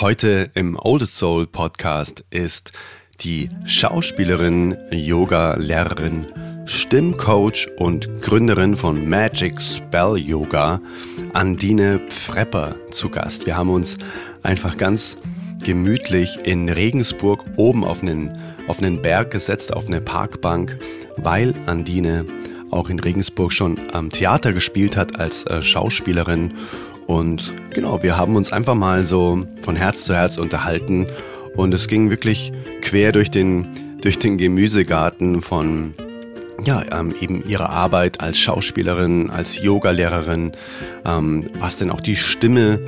Heute im Oldest Soul Podcast ist die Schauspielerin, Yoga-Lehrerin, Stimmcoach und Gründerin von Magic Spell Yoga, Andine Pfrepper, zu Gast. Wir haben uns einfach ganz gemütlich in Regensburg oben auf einen, auf einen Berg gesetzt, auf eine Parkbank, weil Andine auch in Regensburg schon am Theater gespielt hat als äh, Schauspielerin. Und genau, wir haben uns einfach mal so von Herz zu Herz unterhalten. Und es ging wirklich quer durch den, durch den Gemüsegarten von ja, ähm, eben ihre Arbeit als Schauspielerin, als Yogalehrerin, ähm, was denn auch die Stimme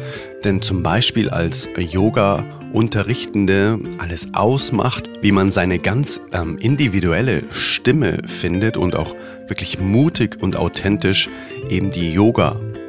denn zum Beispiel als Yoga Unterrichtende alles ausmacht, wie man seine ganz ähm, individuelle Stimme findet und auch wirklich mutig und authentisch eben die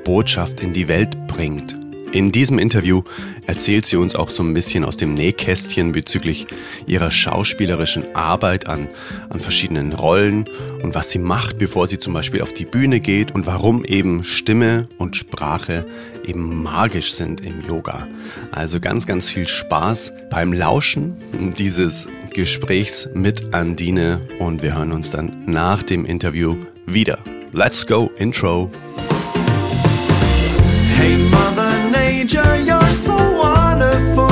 Yoga-Botschaft in die Welt bringt. In diesem Interview erzählt sie uns auch so ein bisschen aus dem Nähkästchen bezüglich ihrer schauspielerischen Arbeit an, an verschiedenen Rollen und was sie macht, bevor sie zum Beispiel auf die Bühne geht und warum eben Stimme und Sprache eben magisch sind im Yoga. Also ganz, ganz viel Spaß beim Lauschen dieses Gesprächs mit Andine und wir hören uns dann nach dem Interview wieder. Let's go, Intro. Hey Mother Nature, you're so wonderful.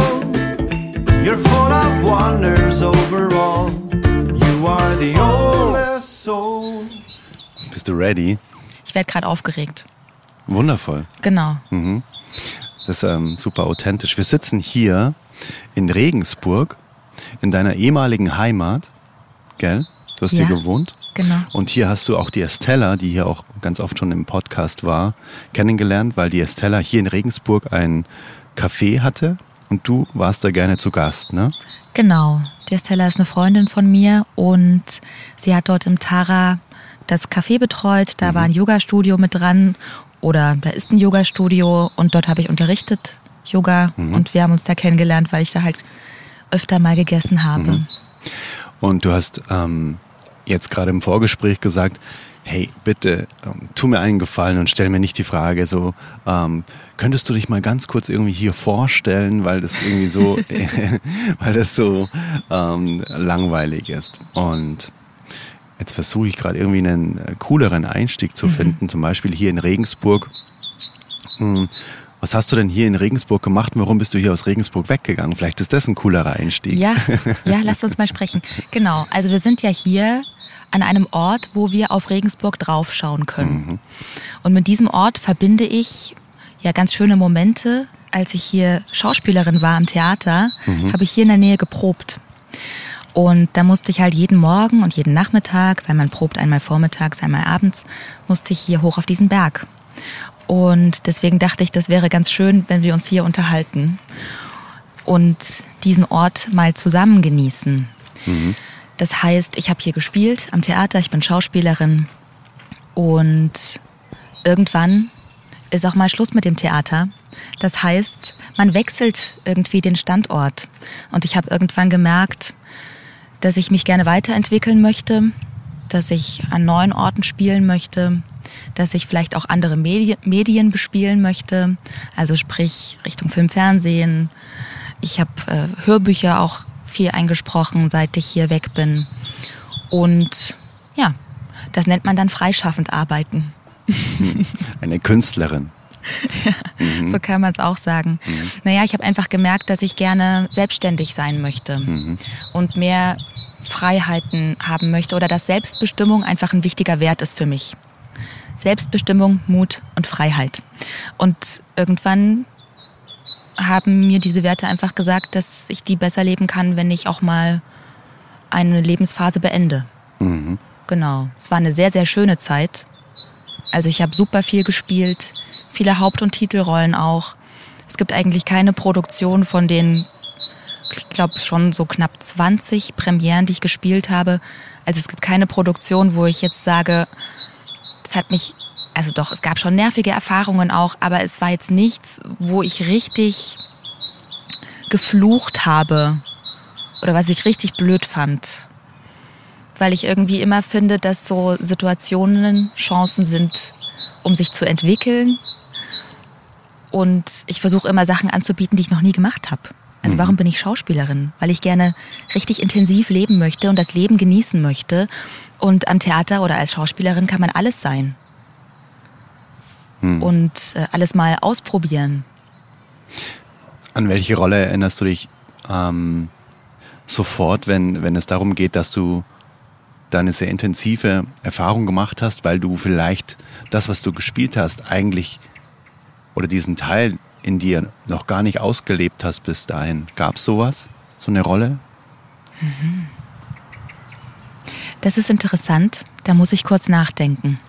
You're full of wonders overall. You are the oldest soul. Bist du ready? Ich werde gerade aufgeregt. Wundervoll. Genau. Das ist ähm, super authentisch. Wir sitzen hier in Regensburg, in deiner ehemaligen Heimat, gell? Du hast Ja. hier gewohnt. Genau. Und hier hast du auch die Estella, die hier auch ganz oft schon im Podcast war, kennengelernt, weil die Estella hier in Regensburg ein Café hatte und du warst da gerne zu Gast, ne? Genau. Die Estella ist eine Freundin von mir und sie hat dort im Tara das Café betreut. Da war ein Yoga-Studio mit dran oder da ist ein Yoga-Studio und dort habe ich unterrichtet Yoga und wir haben uns da kennengelernt, weil ich da halt öfter mal gegessen habe. Und du hast ähm, jetzt gerade im Vorgespräch gesagt, hey, bitte, ähm, tu mir einen Gefallen und stell mir nicht die Frage so, ähm, könntest du dich mal ganz kurz irgendwie hier vorstellen, weil das irgendwie so, weil das so ähm, langweilig ist. Und jetzt versuche ich gerade irgendwie einen äh, cooleren Einstieg zu finden, zum Beispiel hier in Regensburg. Hm, Was hast du denn hier in Regensburg gemacht und warum bist du hier aus Regensburg weggegangen? Vielleicht ist das ein coolerer Einstieg. Ja, ja, lasst uns mal sprechen. Genau, also wir sind ja hier an einem Ort, wo wir auf Regensburg draufschauen können. Und mit diesem Ort verbinde ich ja ganz schöne Momente. Als ich hier Schauspielerin war am Theater, habe ich hier in der Nähe geprobt. Und da musste ich halt jeden Morgen und jeden Nachmittag, weil man probt einmal vormittags, einmal abends, musste ich hier hoch auf diesen Berg. Und deswegen dachte ich, das wäre ganz schön, wenn wir uns hier unterhalten und diesen Ort mal zusammen genießen. Das heißt, ich habe hier gespielt am Theater, ich bin Schauspielerin und irgendwann ist auch mal Schluss mit dem Theater. Das heißt, man wechselt irgendwie den Standort. Und ich habe irgendwann gemerkt, dass ich mich gerne weiterentwickeln möchte, dass ich an neuen Orten spielen möchte, dass ich vielleicht auch andere Medi Medien bespielen möchte, also sprich Richtung Film, Fernsehen. Ich habe äh, Hörbücher auch viel eingesprochen, seit ich hier weg bin. Und ja, das nennt man dann freischaffend arbeiten. Eine Künstlerin. So kann man es auch sagen. Naja, ich habe einfach gemerkt, dass ich gerne selbstständig sein möchte und mehr Freiheiten haben möchte oder dass Selbstbestimmung einfach ein wichtiger Wert ist für mich. Selbstbestimmung, Mut und Freiheit. Und irgendwann haben mir diese Werte einfach gesagt, dass ich die besser leben kann, wenn ich auch mal eine Lebensphase beende. Genau. Es war eine sehr, sehr schöne Zeit. Also ich habe super viel gespielt, viele Haupt- und Titelrollen auch. Es gibt eigentlich keine Produktion von den, ich glaube schon so knapp 20 Premieren, die ich gespielt habe. Also es gibt keine Produktion, wo ich jetzt sage, das hat mich, also doch, es gab schon nervige Erfahrungen auch, aber es war jetzt nichts, wo ich richtig geflucht habe oder was ich richtig blöd fand. Weil ich irgendwie immer finde, dass so Situationen Chancen sind, um sich zu entwickeln Und ich versuche immer Sachen anzubieten, die ich noch nie gemacht habe. Also warum bin ich Schauspielerin? Weil ich gerne richtig intensiv leben möchte und das Leben genießen möchte. Und am Theater oder als Schauspielerin kann man alles sein. Und äh, alles mal ausprobieren. An welche Rolle erinnerst du dich ähm, sofort, wenn, wenn es darum geht, dass du da eine sehr intensive Erfahrung gemacht hast, weil du vielleicht das, was du gespielt hast, eigentlich oder diesen Teil in dir noch gar nicht ausgelebt hast bis dahin. Gab es sowas? So eine Rolle? Das ist interessant. Da muss ich kurz nachdenken.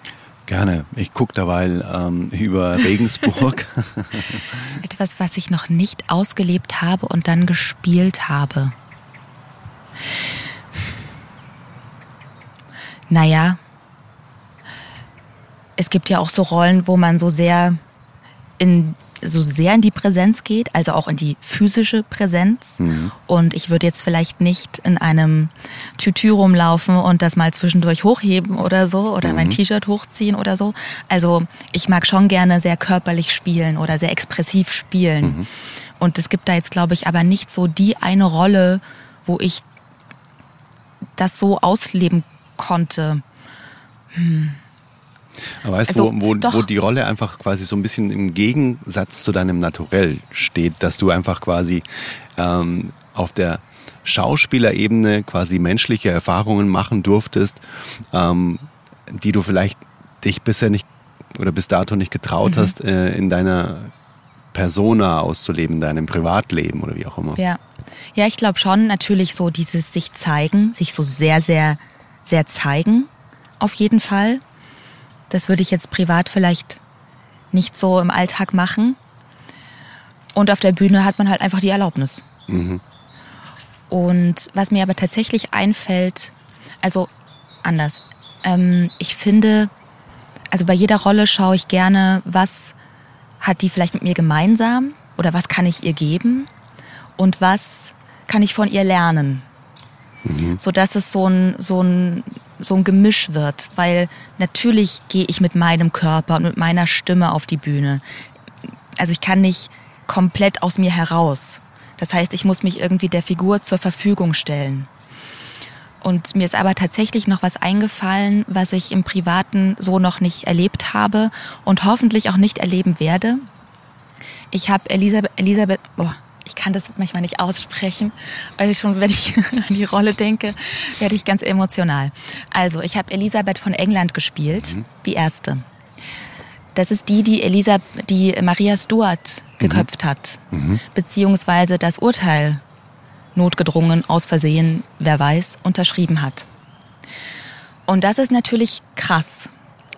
Gerne. Ich gucke derweil ähm, über Regensburg. Etwas, was ich noch nicht ausgelebt habe und dann gespielt habe. Naja, es gibt ja auch so Rollen, wo man so sehr in so sehr in die Präsenz geht, also auch in die physische Präsenz. Und ich würde jetzt vielleicht nicht in einem Tütü rumlaufen und das mal zwischendurch hochheben oder so oder mein T-Shirt hochziehen oder so. Also ich mag schon gerne sehr körperlich spielen oder sehr expressiv spielen. Und es gibt da jetzt, glaube ich, aber nicht so die eine Rolle, wo ich das so ausleben konnte. Aber weißt Also, du, wo, wo, wo die Rolle einfach quasi so ein bisschen im Gegensatz zu deinem Naturell steht, dass du einfach quasi ähm, auf der Schauspielerebene quasi menschliche Erfahrungen machen durftest, ähm, die du vielleicht dich bisher nicht oder bis dato nicht getraut Mhm. hast, äh, in deiner Persona auszuleben, in deinem Privatleben oder wie auch immer. Ja. Ja, ich glaube schon natürlich so dieses sich zeigen, sich so sehr, sehr, sehr zeigen, auf jeden Fall. Das würde ich jetzt privat vielleicht nicht so im Alltag machen. Und auf der Bühne hat man halt einfach die Erlaubnis. Und was mir aber tatsächlich einfällt, also anders. Ähm, ich finde, also bei jeder Rolle schaue ich gerne, was hat die vielleicht mit mir gemeinsam oder was kann ich ihr geben und was kann ich von ihr lernen. So dass es so ein, so, ein, so ein Gemisch wird, weil natürlich gehe ich mit meinem Körper und mit meiner Stimme auf die Bühne. Also ich kann nicht komplett aus mir heraus. Das heißt, ich muss mich irgendwie der Figur zur Verfügung stellen. Und mir ist aber tatsächlich noch was eingefallen, was ich im Privaten so noch nicht erlebt habe und hoffentlich auch nicht erleben werde. Ich habe Elisabeth, Elisabeth, oh, ich kann das manchmal nicht aussprechen, ich schon, wenn ich an die Rolle denke, werde ich ganz emotional. Also, ich habe Elisabeth von England gespielt, die erste. Das ist die, die Elisa, die Maria Stuart geköpft hat, beziehungsweise das Urteil notgedrungen, aus Versehen, wer weiß, unterschrieben hat. Und das ist natürlich krass.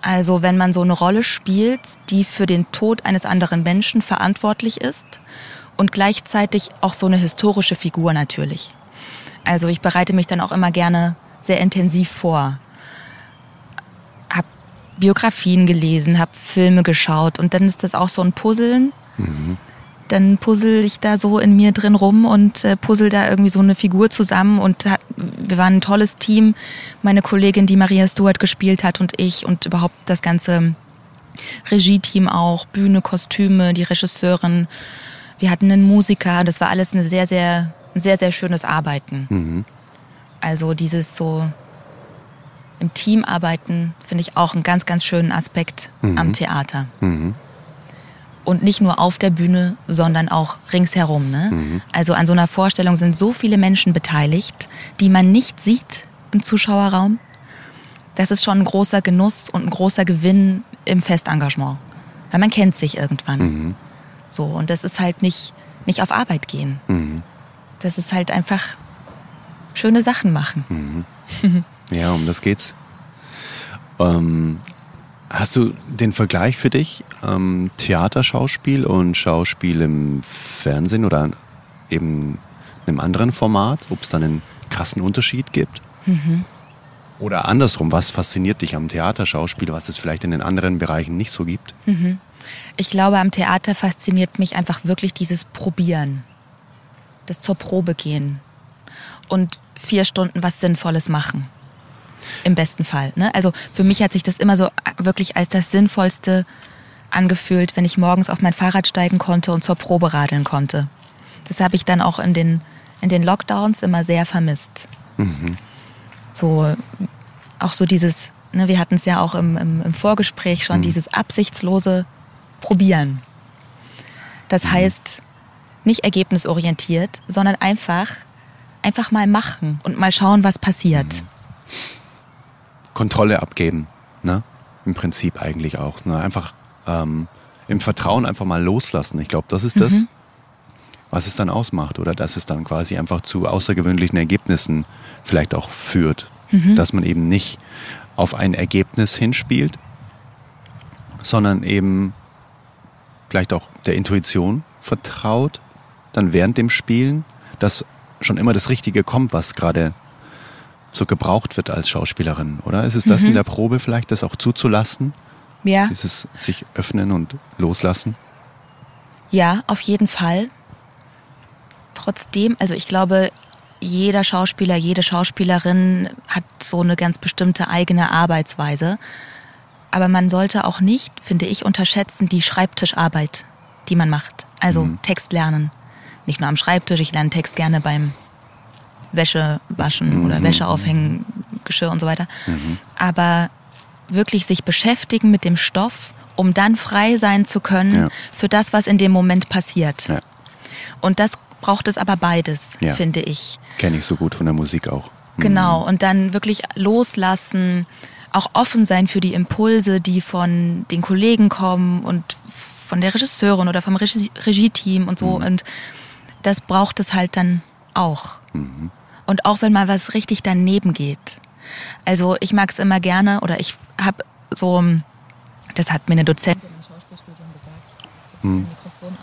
Also wenn man so eine Rolle spielt, die für den Tod eines anderen Menschen verantwortlich ist und gleichzeitig auch so eine historische Figur natürlich. Also ich bereite mich dann auch immer gerne sehr intensiv vor. Hab Biografien gelesen, hab Filme geschaut und dann ist das auch so ein Puzzeln. Dann puzzle ich da so in mir drin rum und äh, puzzle da irgendwie so eine Figur zusammen und hat, wir waren ein tolles Team. Meine Kollegin, die Maria Stuart gespielt hat und ich und überhaupt das ganze Regie-Team auch, Bühne, Kostüme, die Regisseurin. Wir hatten einen Musiker, das war alles eine sehr, sehr, ein sehr, sehr schönes Arbeiten. Also dieses so im Team arbeiten finde ich auch einen ganz, ganz schönen Aspekt am Theater. Und nicht nur auf der Bühne, sondern auch ringsherum. Ne? Also an so einer Vorstellung sind so viele Menschen beteiligt, die man nicht sieht im Zuschauerraum. Das ist schon ein großer Genuss und ein großer Gewinn im Festengagement. Weil man kennt sich irgendwann. So, und das ist halt nicht, nicht auf Arbeit gehen. Das ist halt einfach schöne Sachen machen. Ja, um das geht's. Ähm, hast du den Vergleich für dich? Ähm, Theaterschauspiel und Schauspiel im Fernsehen oder eben einem anderen Format? Ob es dann einen krassen Unterschied gibt? Oder andersrum, was fasziniert dich am Theaterschauspiel, was es vielleicht in den anderen Bereichen nicht so gibt? Ich glaube, am Theater fasziniert mich einfach wirklich dieses Probieren. Das zur Probe gehen. Und vier Stunden was Sinnvolles machen. Im besten Fall. Ne? Also für mich hat sich das immer so wirklich als das Sinnvollste angefühlt, wenn ich morgens auf mein Fahrrad steigen konnte und zur Probe radeln konnte. Das habe ich dann auch in den, in den Lockdowns immer sehr vermisst. So, auch so dieses, ne, wir hatten es ja auch im, im, im Vorgespräch schon, dieses absichtslose Probieren. Das heißt, nicht ergebnisorientiert, sondern einfach, einfach mal machen und mal schauen, was passiert. Kontrolle abgeben, ne? Im Prinzip eigentlich auch. Ne? Einfach ähm, im Vertrauen einfach mal loslassen. Ich glaube, das ist das, was es dann ausmacht. Oder dass es dann quasi einfach zu außergewöhnlichen Ergebnissen vielleicht auch führt. Dass man eben nicht auf ein Ergebnis hinspielt, sondern eben vielleicht auch der Intuition vertraut, dann während dem Spielen, dass schon immer das Richtige kommt, was gerade so gebraucht wird als Schauspielerin, oder? Ist es das in der Probe vielleicht, das auch zuzulassen? Ja. Dieses sich öffnen und loslassen? Ja, auf jeden Fall. Trotzdem, also ich glaube, jeder Schauspieler, jede Schauspielerin hat so eine ganz bestimmte eigene Arbeitsweise. Aber man sollte auch nicht, finde ich, unterschätzen die Schreibtischarbeit, die man macht. Also Text lernen. Nicht nur am Schreibtisch, ich lerne Text gerne beim Wäsche waschen oder Wäsche aufhängen, Geschirr und so weiter. Aber wirklich sich beschäftigen mit dem Stoff, um dann frei sein zu können Ja. für das, was in dem Moment passiert. Ja. Und das braucht es aber beides, Ja. finde ich. Kenne ich so gut von der Musik auch. Genau. Und dann wirklich loslassen, auch offen sein für die Impulse, die von den Kollegen kommen und von der Regisseurin oder vom Regie Regie-Team und so. Und das braucht es halt dann auch. Und auch wenn mal was richtig daneben geht. Also ich mag es immer gerne oder ich habe so, das hat mir eine Dozentin im Schauspielstudium gesagt. Mhm. Mikrofon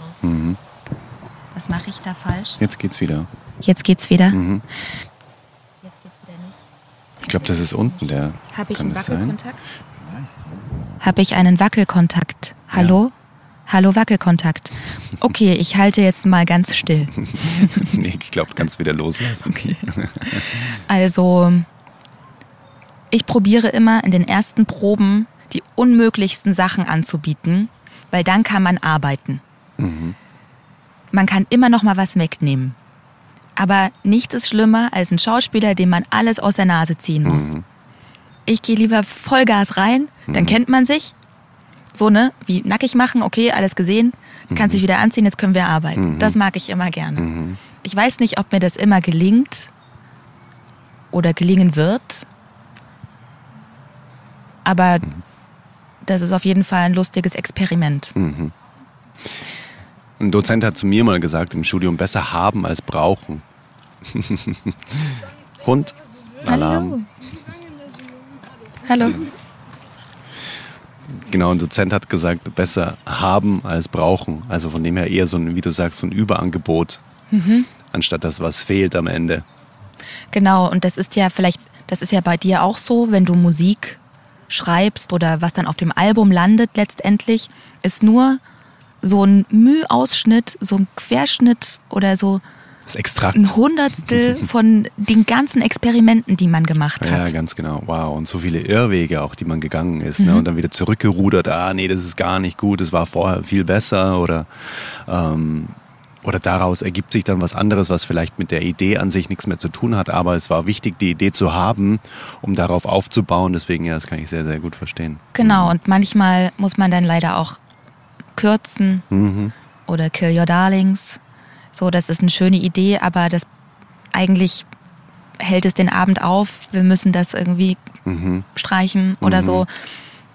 aus. Was mache ich da falsch? Jetzt geht's wieder. Jetzt geht's wieder. Mhm. Jetzt geht's wieder nicht. Ich glaube, das ist unten der. Habe ich Kann einen? Wackelkontakt? Habe ich einen Wackelkontakt? Hallo? Hallo Wackelkontakt. Okay, ich halte jetzt mal ganz still. nee, ich glaube, kannst wieder loslassen. Okay. Also, ich probiere immer in den ersten Proben die unmöglichsten Sachen anzubieten, weil dann kann man arbeiten. Man kann immer noch mal was wegnehmen. Aber nichts ist schlimmer als ein Schauspieler, dem man alles aus der Nase ziehen muss. Ich gehe lieber Vollgas rein, dann kennt man sich. So, ne? Wie nackig machen, okay, alles gesehen. Kann sich wieder anziehen, jetzt können wir arbeiten. Das mag ich immer gerne. Ich weiß nicht, ob mir das immer gelingt oder gelingen wird. Aber das ist auf jeden Fall ein lustiges Experiment. Ein Dozent hat zu mir mal gesagt im Studium, besser haben als brauchen. Hund, Alarm. Hallo. Genau, ein Dozent hat gesagt, besser haben als brauchen. Also von dem her eher so ein, wie du sagst, so ein Überangebot, anstatt das, was fehlt am Ende. Genau, und das ist ja vielleicht, das ist ja bei dir auch so, wenn du Musik schreibst oder was dann auf dem Album landet letztendlich, ist nur so ein Mühausschnitt, so ein Querschnitt oder so Das Extrakt. ein Hundertstel von den ganzen Experimenten, die man gemacht Ja, hat. ganz genau. Wow. Und so viele Irrwege auch, die man gegangen ist. Ne? Und dann wieder zurückgerudert. Ah, nee, das ist gar nicht gut. Das war vorher viel besser. Oder, ähm, oder daraus ergibt sich dann was anderes, was vielleicht mit der Idee an sich nichts mehr zu tun hat. Aber es war wichtig, die Idee zu haben, um darauf aufzubauen. Deswegen, ja, das kann ich sehr, sehr gut verstehen. Genau, und manchmal muss man dann leider auch kürzen oder Kill Your Darlings. So, das ist eine schöne Idee, aber das eigentlich hält es den Abend auf. Wir müssen das irgendwie streichen oder so.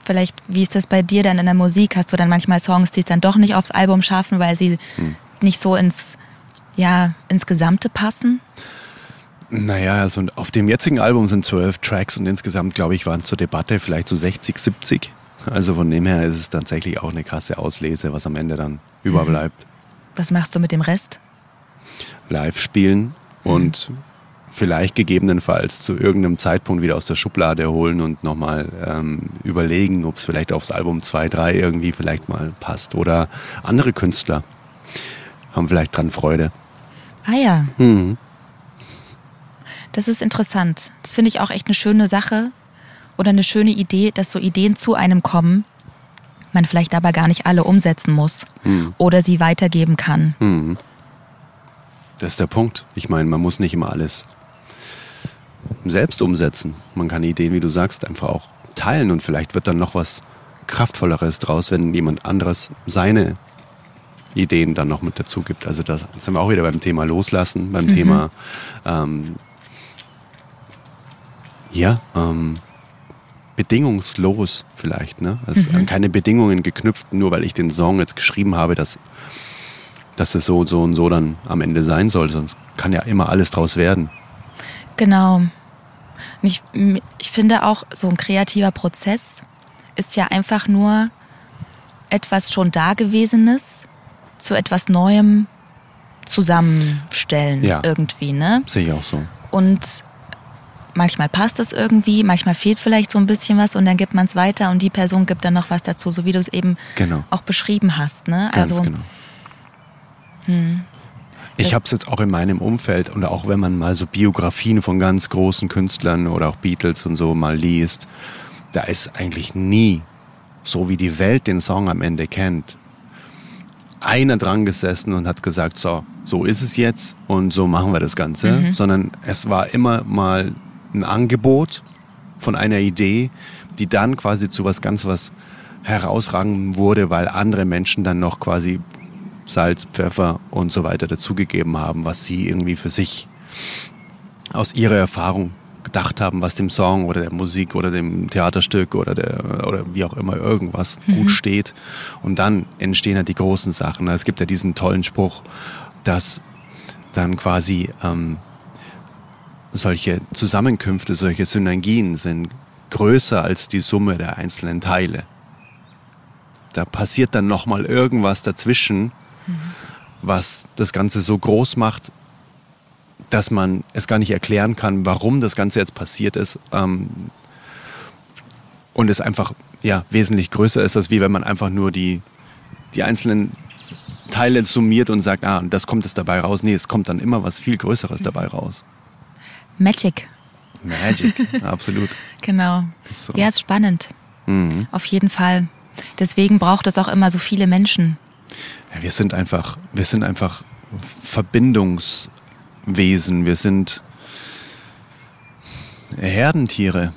Vielleicht, wie ist das bei dir dann in der Musik? Hast du dann manchmal Songs, die es dann doch nicht aufs Album schaffen, weil sie nicht so ins, ja, ins Gesamte passen? Naja, also auf dem jetzigen Album sind zwölf Tracks und insgesamt, glaube ich, waren es zur Debatte vielleicht so 60, 70. Also von dem her ist es tatsächlich auch eine krasse Auslese, was am Ende dann überbleibt. Was machst du mit dem Rest? live spielen und vielleicht gegebenenfalls zu irgendeinem Zeitpunkt wieder aus der Schublade holen und nochmal ähm, überlegen, ob es vielleicht aufs Album 2, 3 irgendwie vielleicht mal passt. Oder andere Künstler haben vielleicht dran Freude. Ah ja, Mhm. Das ist interessant. Das finde ich auch echt eine schöne Sache oder eine schöne Idee, dass so Ideen zu einem kommen, man vielleicht aber gar nicht alle umsetzen muss oder sie weitergeben kann. Das ist der Punkt. Ich meine, man muss nicht immer alles selbst umsetzen. Man kann Ideen, wie du sagst, einfach auch teilen und vielleicht wird dann noch was Kraftvolleres draus, wenn jemand anderes seine Ideen dann noch mit dazu gibt. Also da sind wir auch wieder beim Thema Loslassen, beim Thema ähm, ja, ähm, bedingungslos vielleicht. Ne? Also an keine Bedingungen geknüpft, nur weil ich den Song jetzt geschrieben habe, dass, dass es so und so und so dann am Ende sein soll. Sonst kann ja immer alles draus werden. Genau. Und Ich, ich finde auch, so ein kreativer Prozess ist ja einfach nur etwas schon Dagewesenes zu etwas Neuem zusammenstellen Ja. irgendwie, ne? Sehe ich auch so. Und manchmal passt es irgendwie, manchmal fehlt vielleicht so ein bisschen was und dann gibt man es weiter und die Person gibt dann noch was dazu, so wie du es eben Genau. auch beschrieben hast, ne? Ganz also genau. Ich habe es jetzt auch in meinem Umfeld und auch wenn man mal so Biografien von ganz großen Künstlern oder auch Beatles und so mal liest, da ist eigentlich nie, so wie die Welt den Song am Ende kennt, einer dran gesessen und hat gesagt, so, so ist es jetzt und so machen wir das Ganze, sondern es war immer mal ein Angebot von einer Idee, die dann quasi zu was ganz was herausragend wurde, weil andere Menschen dann noch quasi Salz, Pfeffer und so weiter dazugegeben haben, was sie irgendwie für sich aus ihrer Erfahrung gedacht haben, was dem Song oder der Musik oder dem Theaterstück oder der oder wie auch immer irgendwas gut steht. Und dann entstehen halt die großen Sachen. Es gibt ja diesen tollen Spruch, dass dann quasi ähm, solche Zusammenkünfte, solche Synergien sind größer als die Summe der einzelnen Teile. Da passiert dann noch mal irgendwas dazwischen, was das Ganze so groß macht, dass man es gar nicht erklären kann, warum das Ganze jetzt passiert ist. Ähm, und es einfach ja, wesentlich größer ist, als wie wenn man einfach nur die, die einzelnen Teile summiert und sagt, ah, das kommt es dabei raus. Nee, es kommt dann immer was viel Größeres dabei raus. Magic, Magic, absolut. genau. So. Ja, ist spannend. Mhm. Auf jeden Fall. Deswegen braucht es auch immer so viele Menschen. Ja, wir sind einfach, wir sind einfach Verbindungswesen. Wir sind Herdentiere.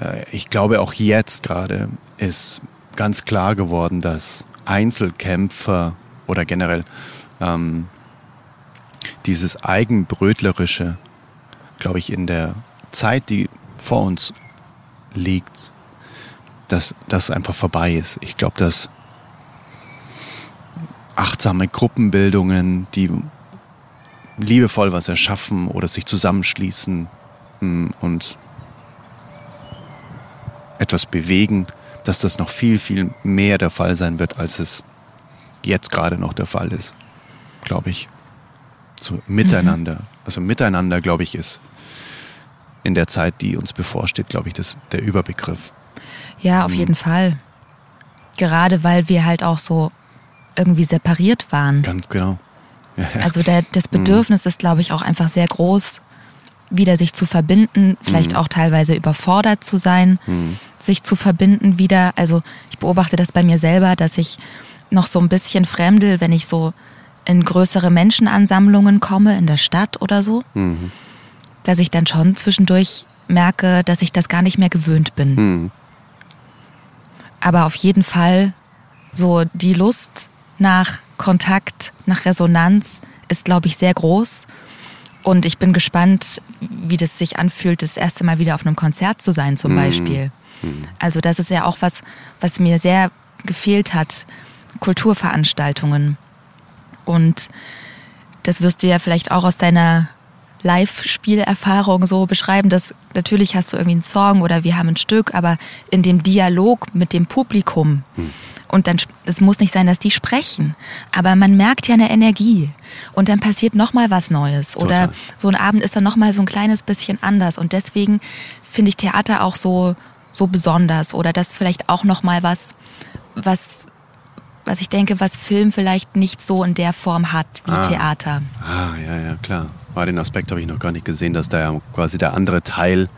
Äh, Ich glaube, auch jetzt gerade ist ganz klar geworden, dass Einzelkämpfer oder generell ähm, dieses Eigenbrötlerische, glaube ich, in der Zeit, die vor uns liegt, dass das einfach vorbei ist. Ich glaube, dass achtsame Gruppenbildungen, die liebevoll was erschaffen oder sich zusammenschließen mm, und etwas bewegen, dass das noch viel, viel mehr der Fall sein wird, als es jetzt gerade noch der Fall ist, glaube ich. So miteinander. Also miteinander, glaube ich, ist in der Zeit, die uns bevorsteht, glaube ich, das, der Überbegriff. Ja, auf jeden Fall. Gerade weil wir halt auch so irgendwie separiert waren. Ganz genau. Ja, ja. Also der, das Bedürfnis ist, glaube ich, auch einfach sehr groß, wieder sich zu verbinden, vielleicht auch teilweise überfordert zu sein, sich zu verbinden wieder. Also ich beobachte das bei mir selber, dass ich noch so ein bisschen fremdel, wenn ich so in größere Menschenansammlungen komme, in der Stadt oder so, Mhm. dass ich dann schon zwischendurch merke, dass ich das gar nicht mehr gewöhnt bin. Mhm. Aber auf jeden Fall so die Lust nach Kontakt, nach Resonanz ist, glaube ich, sehr groß. Und ich bin gespannt, wie das sich anfühlt, das erste Mal wieder auf einem Konzert zu sein, zum Beispiel. Also das ist ja auch was, was mir sehr gefehlt hat, Kulturveranstaltungen. Und das wirst du ja vielleicht auch aus deiner Live-Spielerfahrung so beschreiben, dass natürlich hast du irgendwie einen Song oder wir haben ein Stück, aber in dem Dialog mit dem Publikum. Und dann es muss nicht sein, dass die sprechen, aber man merkt ja eine Energie. Und dann passiert noch mal was Neues. Oder Total. so ein Abend ist dann noch mal so ein kleines bisschen anders. Und deswegen finde ich Theater auch so so besonders. Oder das ist vielleicht auch noch mal was was was ich denke, was Film vielleicht nicht so in der Form hat wie Ah. Theater. Ah, ja, ja, klar. War den Aspekt habe ich noch gar nicht gesehen, dass da ja quasi der andere Teil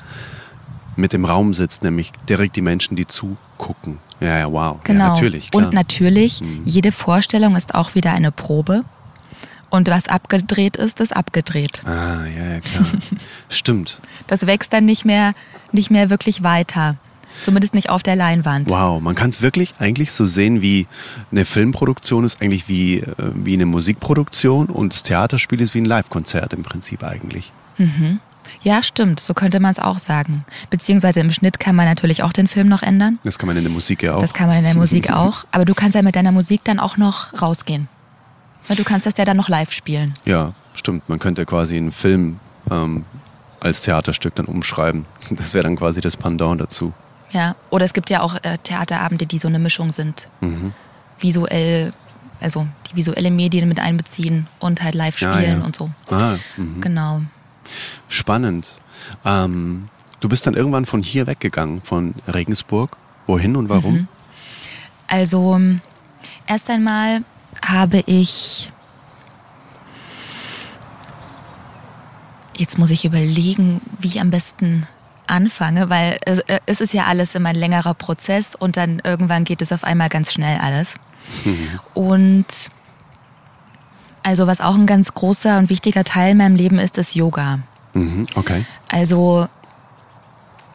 mit im Raum sitzt, nämlich direkt die Menschen, die zugucken. Ja, ja, wow. Genau. Ja, natürlich, klar. Mhm. Und natürlich, jede Vorstellung ist auch wieder eine Probe. Und was abgedreht ist, ist abgedreht. ah, ja, ja, klar. Stimmt. Das wächst dann nicht mehr, nicht mehr wirklich weiter. Zumindest nicht auf der Leinwand. Wow, man kann es wirklich eigentlich so sehen, wie eine Filmproduktion ist eigentlich wie, äh, wie eine Musikproduktion und das Theaterspiel ist wie ein Live-Konzert im Prinzip eigentlich. Ja, stimmt, so könnte man es auch sagen. Beziehungsweise im Schnitt kann man natürlich auch den Film noch ändern. Das kann man in der Musik ja auch. Das kann man in der Musik auch. Aber du kannst ja mit deiner Musik dann auch noch rausgehen. Weil Du kannst das ja dann noch live spielen. Ja, stimmt. Man könnte quasi einen Film ähm, als Theaterstück dann umschreiben. Das wäre dann quasi das Pendant dazu. Ja. Oder es gibt ja auch äh, Theaterabende, die so eine Mischung sind. Mhm. Visuell, also die visuelle Medien mit einbeziehen und halt live Ja, spielen ja. und so. Ah, mhm. Genau. Spannend. Ähm, du bist dann irgendwann von hier weggegangen, von Regensburg. Wohin und warum? Mhm. Also erst einmal habe ich. Jetzt muss ich überlegen, wie ich am besten anfange, weil es, äh, es ist ja alles immer ein längerer Prozess und dann irgendwann geht es auf einmal ganz schnell alles. Und also was auch ein ganz großer und wichtiger Teil in meinem Leben ist, ist Yoga. Mhm, okay. Also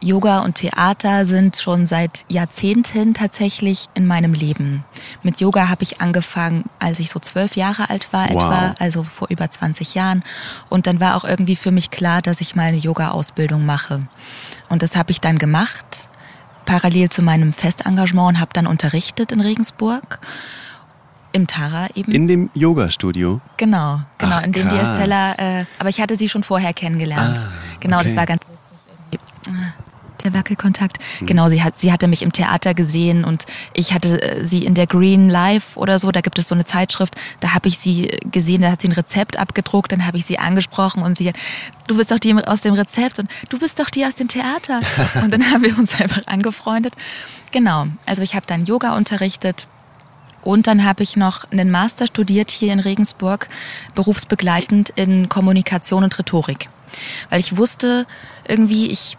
Yoga und Theater sind schon seit Jahrzehnten tatsächlich in meinem Leben. Mit Yoga habe ich angefangen, als ich so zwölf Jahre alt war Wow. etwa, also vor über 20 Jahren. Und dann war auch irgendwie für mich klar, dass ich mal eine Yoga-Ausbildung mache. Und das habe ich dann gemacht, parallel zu meinem Festengagement und habe dann unterrichtet in Regensburg. Im Tara eben. In dem Yoga-Studio. Genau, genau, Ach, in dem die. Estella, äh, aber ich hatte sie schon vorher kennengelernt. Ah, genau, das okay. war ganz Ah, der Wackelkontakt. Genau, sie hat, sie hatte mich im Theater gesehen und ich hatte äh, sie in der Green Life oder so, da gibt es so eine Zeitschrift, da habe ich sie äh, gesehen, da hat sie ein Rezept abgedruckt, dann habe ich sie angesprochen und sie hat, du bist doch die aus dem Rezept und du bist doch die aus dem Theater. Und dann haben wir uns einfach angefreundet. Genau, also ich habe dann Yoga unterrichtet, und dann habe ich noch einen Master studiert hier in Regensburg, berufsbegleitend in Kommunikation und Rhetorik. Weil ich wusste, irgendwie, ich,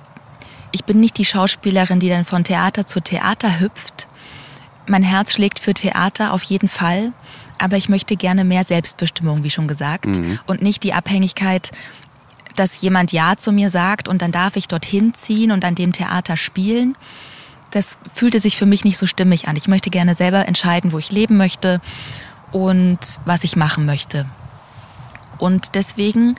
ich bin nicht die Schauspielerin, die dann von Theater zu Theater hüpft. Mein Herz schlägt für Theater auf jeden Fall, aber ich möchte gerne mehr Selbstbestimmung, wie schon gesagt, und nicht die Abhängigkeit, dass jemand Ja zu mir sagt und dann darf ich dorthin ziehen und an dem Theater spielen. Das fühlte sich für mich nicht so stimmig an. Ich möchte gerne selber entscheiden, wo ich leben möchte und was ich machen möchte. Und deswegen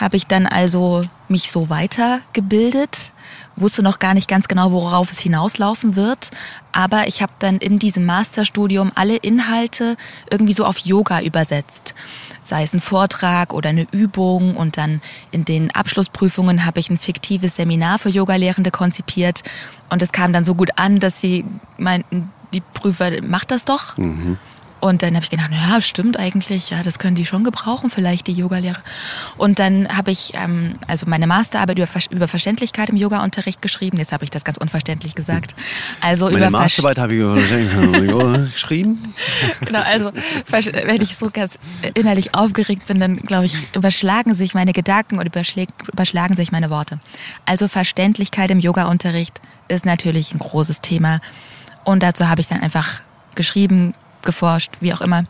habe ich dann also mich so weitergebildet, wusste noch gar nicht ganz genau, worauf es hinauslaufen wird, aber ich habe dann in diesem Masterstudium alle Inhalte irgendwie so auf Yoga übersetzt. Sei es ein Vortrag oder eine Übung. Und dann in den Abschlussprüfungen habe ich ein fiktives Seminar für Yogalehrende konzipiert. Und es kam dann so gut an, dass sie meinten, die Prüfer, macht das doch. Und dann habe ich gedacht, ja, stimmt eigentlich, ja, das können die schon gebrauchen, vielleicht die Yogalehrer. Und dann habe ich ähm, also meine Masterarbeit über, Ver- über Verständlichkeit im Yoga-Unterricht geschrieben. Jetzt habe ich das ganz unverständlich gesagt. Also Meine über Masterarbeit habe ich über geschrieben. Genau, also wenn ich so ganz innerlich aufgeregt bin, dann glaube ich, überschlagen sich meine Gedanken und überschlagen sich meine Worte. Also Verständlichkeit im Yoga-Unterricht ist natürlich ein großes Thema. Und dazu habe ich dann einfach geschrieben, geforscht, wie auch immer.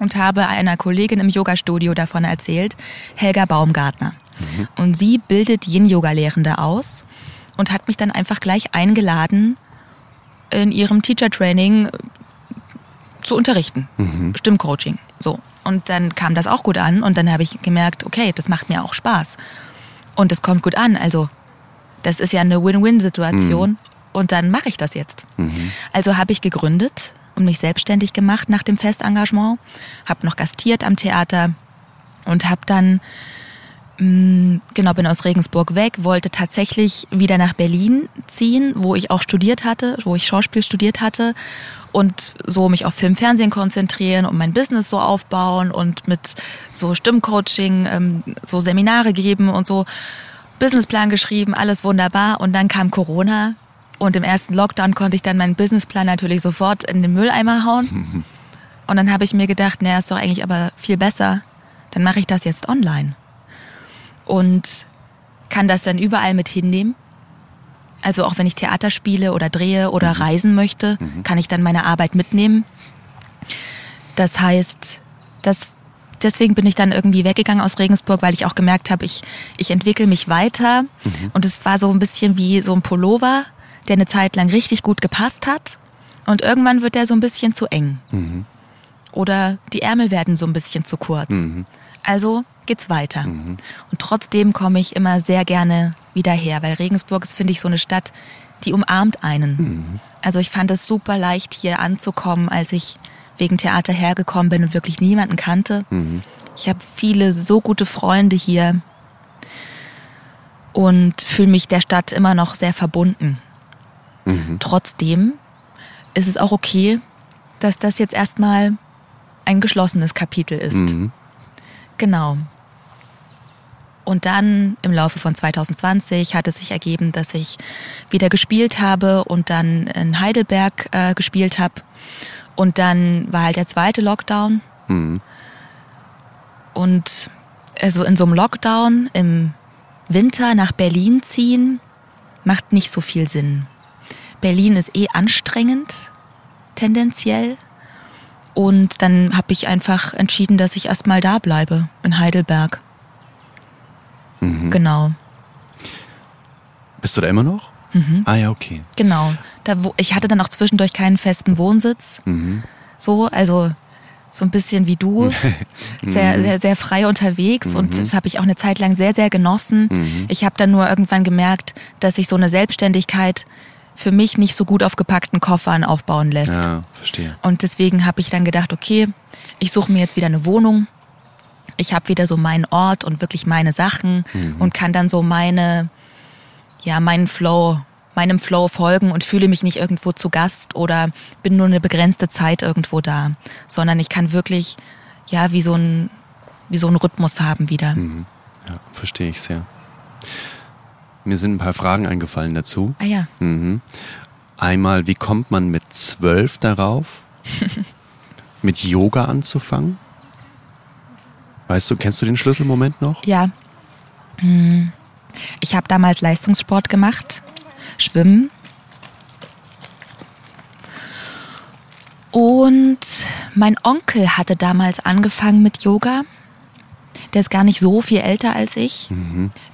Und habe einer Kollegin im Yoga-Studio davon erzählt, Helga Baumgartner. Und sie bildet Yin-Yoga-Lehrende aus und hat mich dann einfach gleich eingeladen, in ihrem Teacher-Training zu unterrichten. Stimmcoaching. So. Und dann kam das auch gut an und dann habe ich gemerkt, okay, das macht mir auch Spaß. Und es kommt gut an. Also, das ist ja eine Win-Win-Situation. Und dann mache ich das jetzt. Also habe ich gegründet und mich selbstständig gemacht nach dem Festengagement, habe noch gastiert am Theater und habe dann mh, genau bin aus Regensburg weg, wollte tatsächlich wieder nach Berlin ziehen, wo ich auch studiert hatte, wo ich Schauspiel studiert hatte und so mich auf Film, Fernsehen konzentrieren und mein Business so aufbauen und mit so Stimmcoaching, ähm, so Seminare geben und so Businessplan geschrieben, alles wunderbar. Und dann kam Corona und im ersten Lockdown konnte ich dann meinen Businessplan natürlich sofort in den Mülleimer hauen. Und dann habe ich mir gedacht, naja, ist doch eigentlich aber viel besser, dann mache ich das jetzt online und kann das dann überall mit hinnehmen. Also auch wenn ich Theater spiele oder drehe oder reisen möchte, kann ich dann meine Arbeit mitnehmen. Das heißt, das, deswegen bin ich dann irgendwie weggegangen aus Regensburg, weil ich auch gemerkt habe, ich, ich entwickle mich weiter. Und es war so ein bisschen wie so ein Pullover, der eine Zeit lang richtig gut gepasst hat. Und irgendwann wird der so ein bisschen zu eng. Oder die Ärmel werden so ein bisschen zu kurz. Also geht's weiter. Und trotzdem komme ich immer sehr gerne wieder her, weil Regensburg ist, finde ich, so eine Stadt, die umarmt einen. Also ich fand es super leicht, hier anzukommen, als ich wegen Theater hergekommen bin und wirklich niemanden kannte. Ich habe viele so gute Freunde hier und fühle mich der Stadt immer noch sehr verbunden. Trotzdem ist es auch okay, dass das jetzt erstmal ein geschlossenes Kapitel ist. Genau. Und dann im Laufe von 2020 hat es sich ergeben, dass ich wieder gespielt habe und dann in Heidelberg äh, gespielt habe. Und dann war halt der zweite Lockdown. Und also in so einem Lockdown im Winter nach Berlin ziehen, macht nicht so viel Sinn. Berlin ist eh anstrengend, tendenziell. Und dann habe ich einfach entschieden, dass ich erstmal da bleibe, in Heidelberg. Genau, Bist du da immer noch? Mhm. Ah ja, okay. genau. Da, wo, ich hatte dann auch zwischendurch keinen festen Wohnsitz. So, also so ein bisschen wie du. Sehr, sehr, sehr frei unterwegs und das habe ich auch eine Zeit lang sehr, sehr genossen. Ich habe dann nur irgendwann gemerkt, dass sich so eine Selbstständigkeit für mich nicht so gut auf gepackten Koffern aufbauen lässt. Ja, verstehe. Und deswegen habe ich dann gedacht, okay, ich suche mir jetzt wieder eine Wohnung. Ich habe wieder so meinen Ort und wirklich meine Sachen und kann dann so meine, ja, meinen Flow, meinem Flow folgen und fühle mich nicht irgendwo zu Gast oder bin nur eine begrenzte Zeit irgendwo da, sondern ich kann wirklich, ja, wie so ein, wie so einen Rhythmus haben wieder. Ja, verstehe ich sehr. Mir sind ein paar Fragen eingefallen dazu. Ah ja, Mhm. Einmal, wie kommt man mit zwölf darauf, mit Yoga anzufangen? Weißt du, kennst du den Schlüsselmoment noch? ja. Hm. Ich habe damals Leistungssport gemacht, Schwimmen. Und mein Onkel hatte damals angefangen mit Yoga. Der ist gar nicht so viel älter als ich.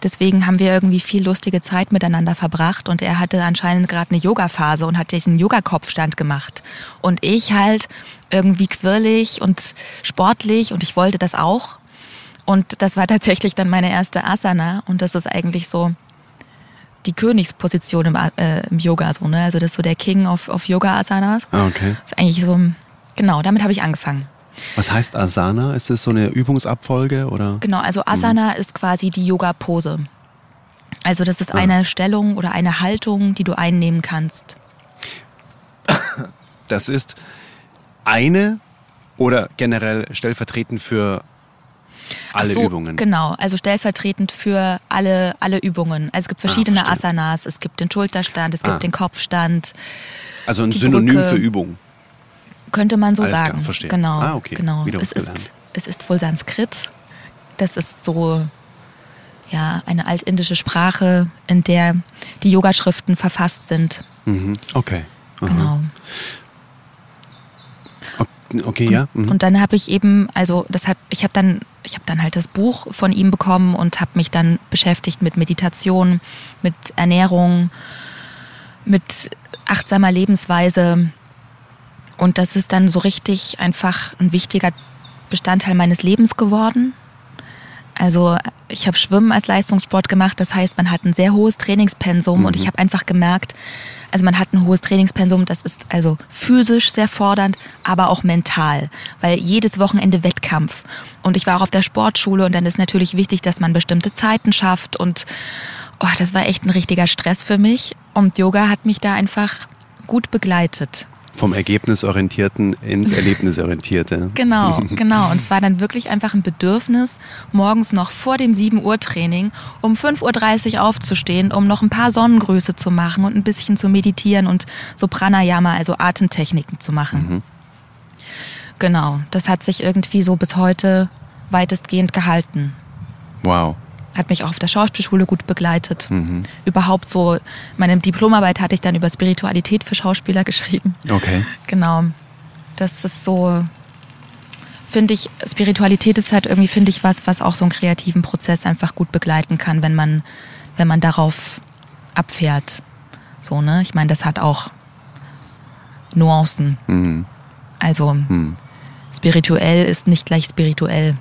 Deswegen haben wir irgendwie viel lustige Zeit miteinander verbracht. Und er hatte anscheinend gerade eine Yoga-Phase und hat diesen Yoga-Kopfstand gemacht. Und ich halt irgendwie quirlig und sportlich und ich wollte das auch. Und das war tatsächlich dann meine erste Asana. Und das ist eigentlich so die Königsposition im, äh, im Yoga. So, ne? Also das ist so der King of, of Yoga-Asanas. Ah, okay. Das ist eigentlich so, genau, damit habe ich angefangen. Was heißt Asana? Ist das so eine Übungsabfolge oder? Genau, also Asana ist quasi die Yoga-Pose. Also das ist eine Stellung oder eine Haltung, die du einnehmen kannst. Das ist eine oder generell stellvertretend für alle so, Übungen. Genau, also stellvertretend für alle, alle Übungen. Also es gibt verschiedene Ah. Asanas, es gibt den Schulterstand, es gibt Ah. den Kopfstand, Also ein Synonym Brücke. für Übung. Könnte man so Alles klar, sagen. verstehe. Genau, Ah, okay. genau. Wieder Es ist, es ist wohl Sanskrit. Das ist so ja eine altindische Sprache, in der die Yogaschriften verfasst sind. Mhm. Okay. Aha. Genau. Okay, ja. Mhm. Und dann habe ich eben, also das hat, ich habe dann, ich habe dann halt das Buch von ihm bekommen und habe mich dann beschäftigt mit Meditation, mit Ernährung, mit achtsamer Lebensweise. Und das ist dann so richtig einfach ein wichtiger Bestandteil meines Lebens geworden. Also ich habe Schwimmen als Leistungssport gemacht, das heißt, man hat ein sehr hohes Trainingspensum. Und ich habe einfach gemerkt, also man hat ein hohes Trainingspensum, das ist also physisch sehr fordernd, aber auch mental, weil jedes Wochenende Wettkampf. Und ich war auch auf der Sportschule. Und dann ist natürlich wichtig, dass man bestimmte Zeiten schafft. Und oh, das war echt ein richtiger Stress für mich. Und Yoga hat mich da einfach gut begleitet. Vom Ergebnisorientierten ins Erlebnisorientierte. Genau, genau. Und es war dann wirklich einfach ein Bedürfnis, morgens noch vor dem 7 Uhr Training um 5.30 Uhr aufzustehen, um noch ein paar Sonnengrüße zu machen und ein bisschen zu meditieren und so Pranayama, also Atemtechniken zu machen. Genau, das hat sich irgendwie so bis heute weitestgehend gehalten. Wow. Hat mich auch auf der Schauspielschule gut begleitet. Überhaupt so, meine Diplomarbeit hatte ich dann über Spiritualität für Schauspieler geschrieben. Okay. Genau. Das ist so, finde ich, Spiritualität ist halt irgendwie, finde ich, was, was auch so einen kreativen Prozess einfach gut begleiten kann, wenn man, wenn man darauf abfährt. So, ne? Ich meine, das hat auch Nuancen. Mhm. Also spirituell ist nicht gleich spirituell.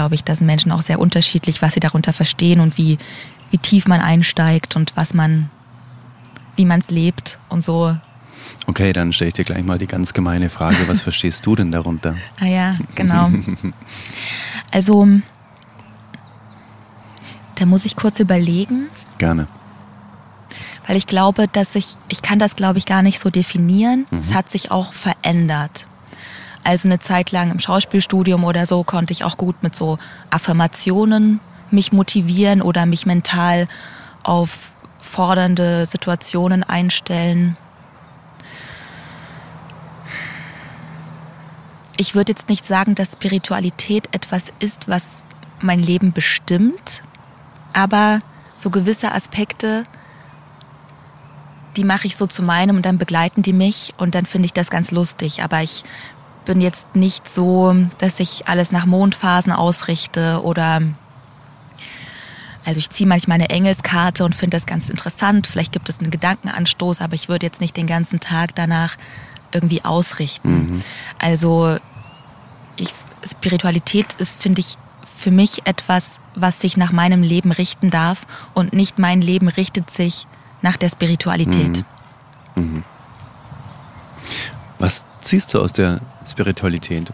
Glaube ich, da sind Menschen auch sehr unterschiedlich, was sie darunter verstehen und wie, wie tief man einsteigt und was man, wie man es lebt und so. Okay, dann stelle ich dir gleich mal die ganz gemeine Frage. Was verstehst du denn darunter? Ah ja, genau. Also, da muss ich kurz überlegen, Gerne. weil ich glaube, dass ich, ich kann das glaube ich gar nicht so definieren. Es hat sich auch verändert. Also eine Zeit lang im Schauspielstudium oder so konnte ich auch gut mit so Affirmationen mich motivieren oder mich mental auf fordernde Situationen einstellen. Ich würde jetzt nicht sagen, dass Spiritualität etwas ist, was mein Leben bestimmt, aber so gewisse Aspekte, die mache ich so zu meinem und dann begleiten die mich und dann finde ich das ganz lustig. Aber ich bin jetzt nicht so, dass ich alles nach Mondphasen ausrichte oder also ich ziehe manchmal eine Engelskarte und finde das ganz interessant. Vielleicht gibt es einen Gedankenanstoß, aber ich würde jetzt nicht den ganzen Tag danach irgendwie ausrichten. Also ich, Spiritualität ist, finde ich, für mich etwas, was sich nach meinem Leben richten darf und nicht mein Leben richtet sich nach der Spiritualität. Was ziehst du aus der Spiritualität?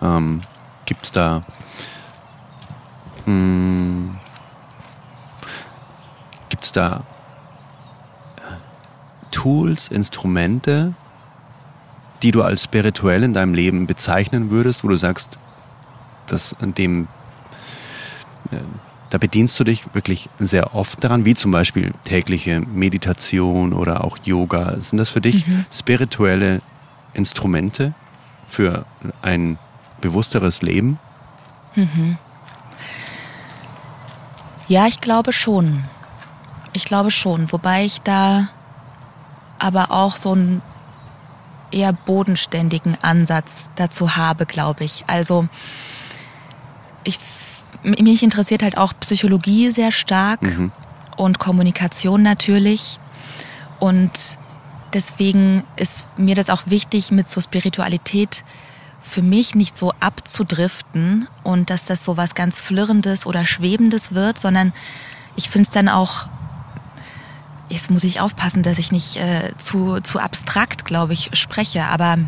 Ähm, Gibt es da mh, gibt's da äh, Tools, Instrumente, die du als spirituell in deinem Leben bezeichnen würdest, wo du sagst, dass an dem äh, da bedienst du dich wirklich sehr oft daran, wie zum Beispiel tägliche Meditation oder auch Yoga. Sind das für dich spirituelle Instrumente für ein bewussteres Leben? Ja, ich glaube schon. Ich glaube schon. Wobei ich da aber auch so einen eher bodenständigen Ansatz dazu habe, glaube ich. Also ich, mich interessiert halt auch Psychologie sehr stark und Kommunikation natürlich. Und deswegen ist mir das auch wichtig, mit so Spiritualität für mich nicht so abzudriften und dass das so was ganz Flirrendes oder Schwebendes wird, sondern ich finde es dann auch, jetzt muss ich aufpassen, dass ich nicht äh, zu, zu abstrakt, glaube ich, spreche, aber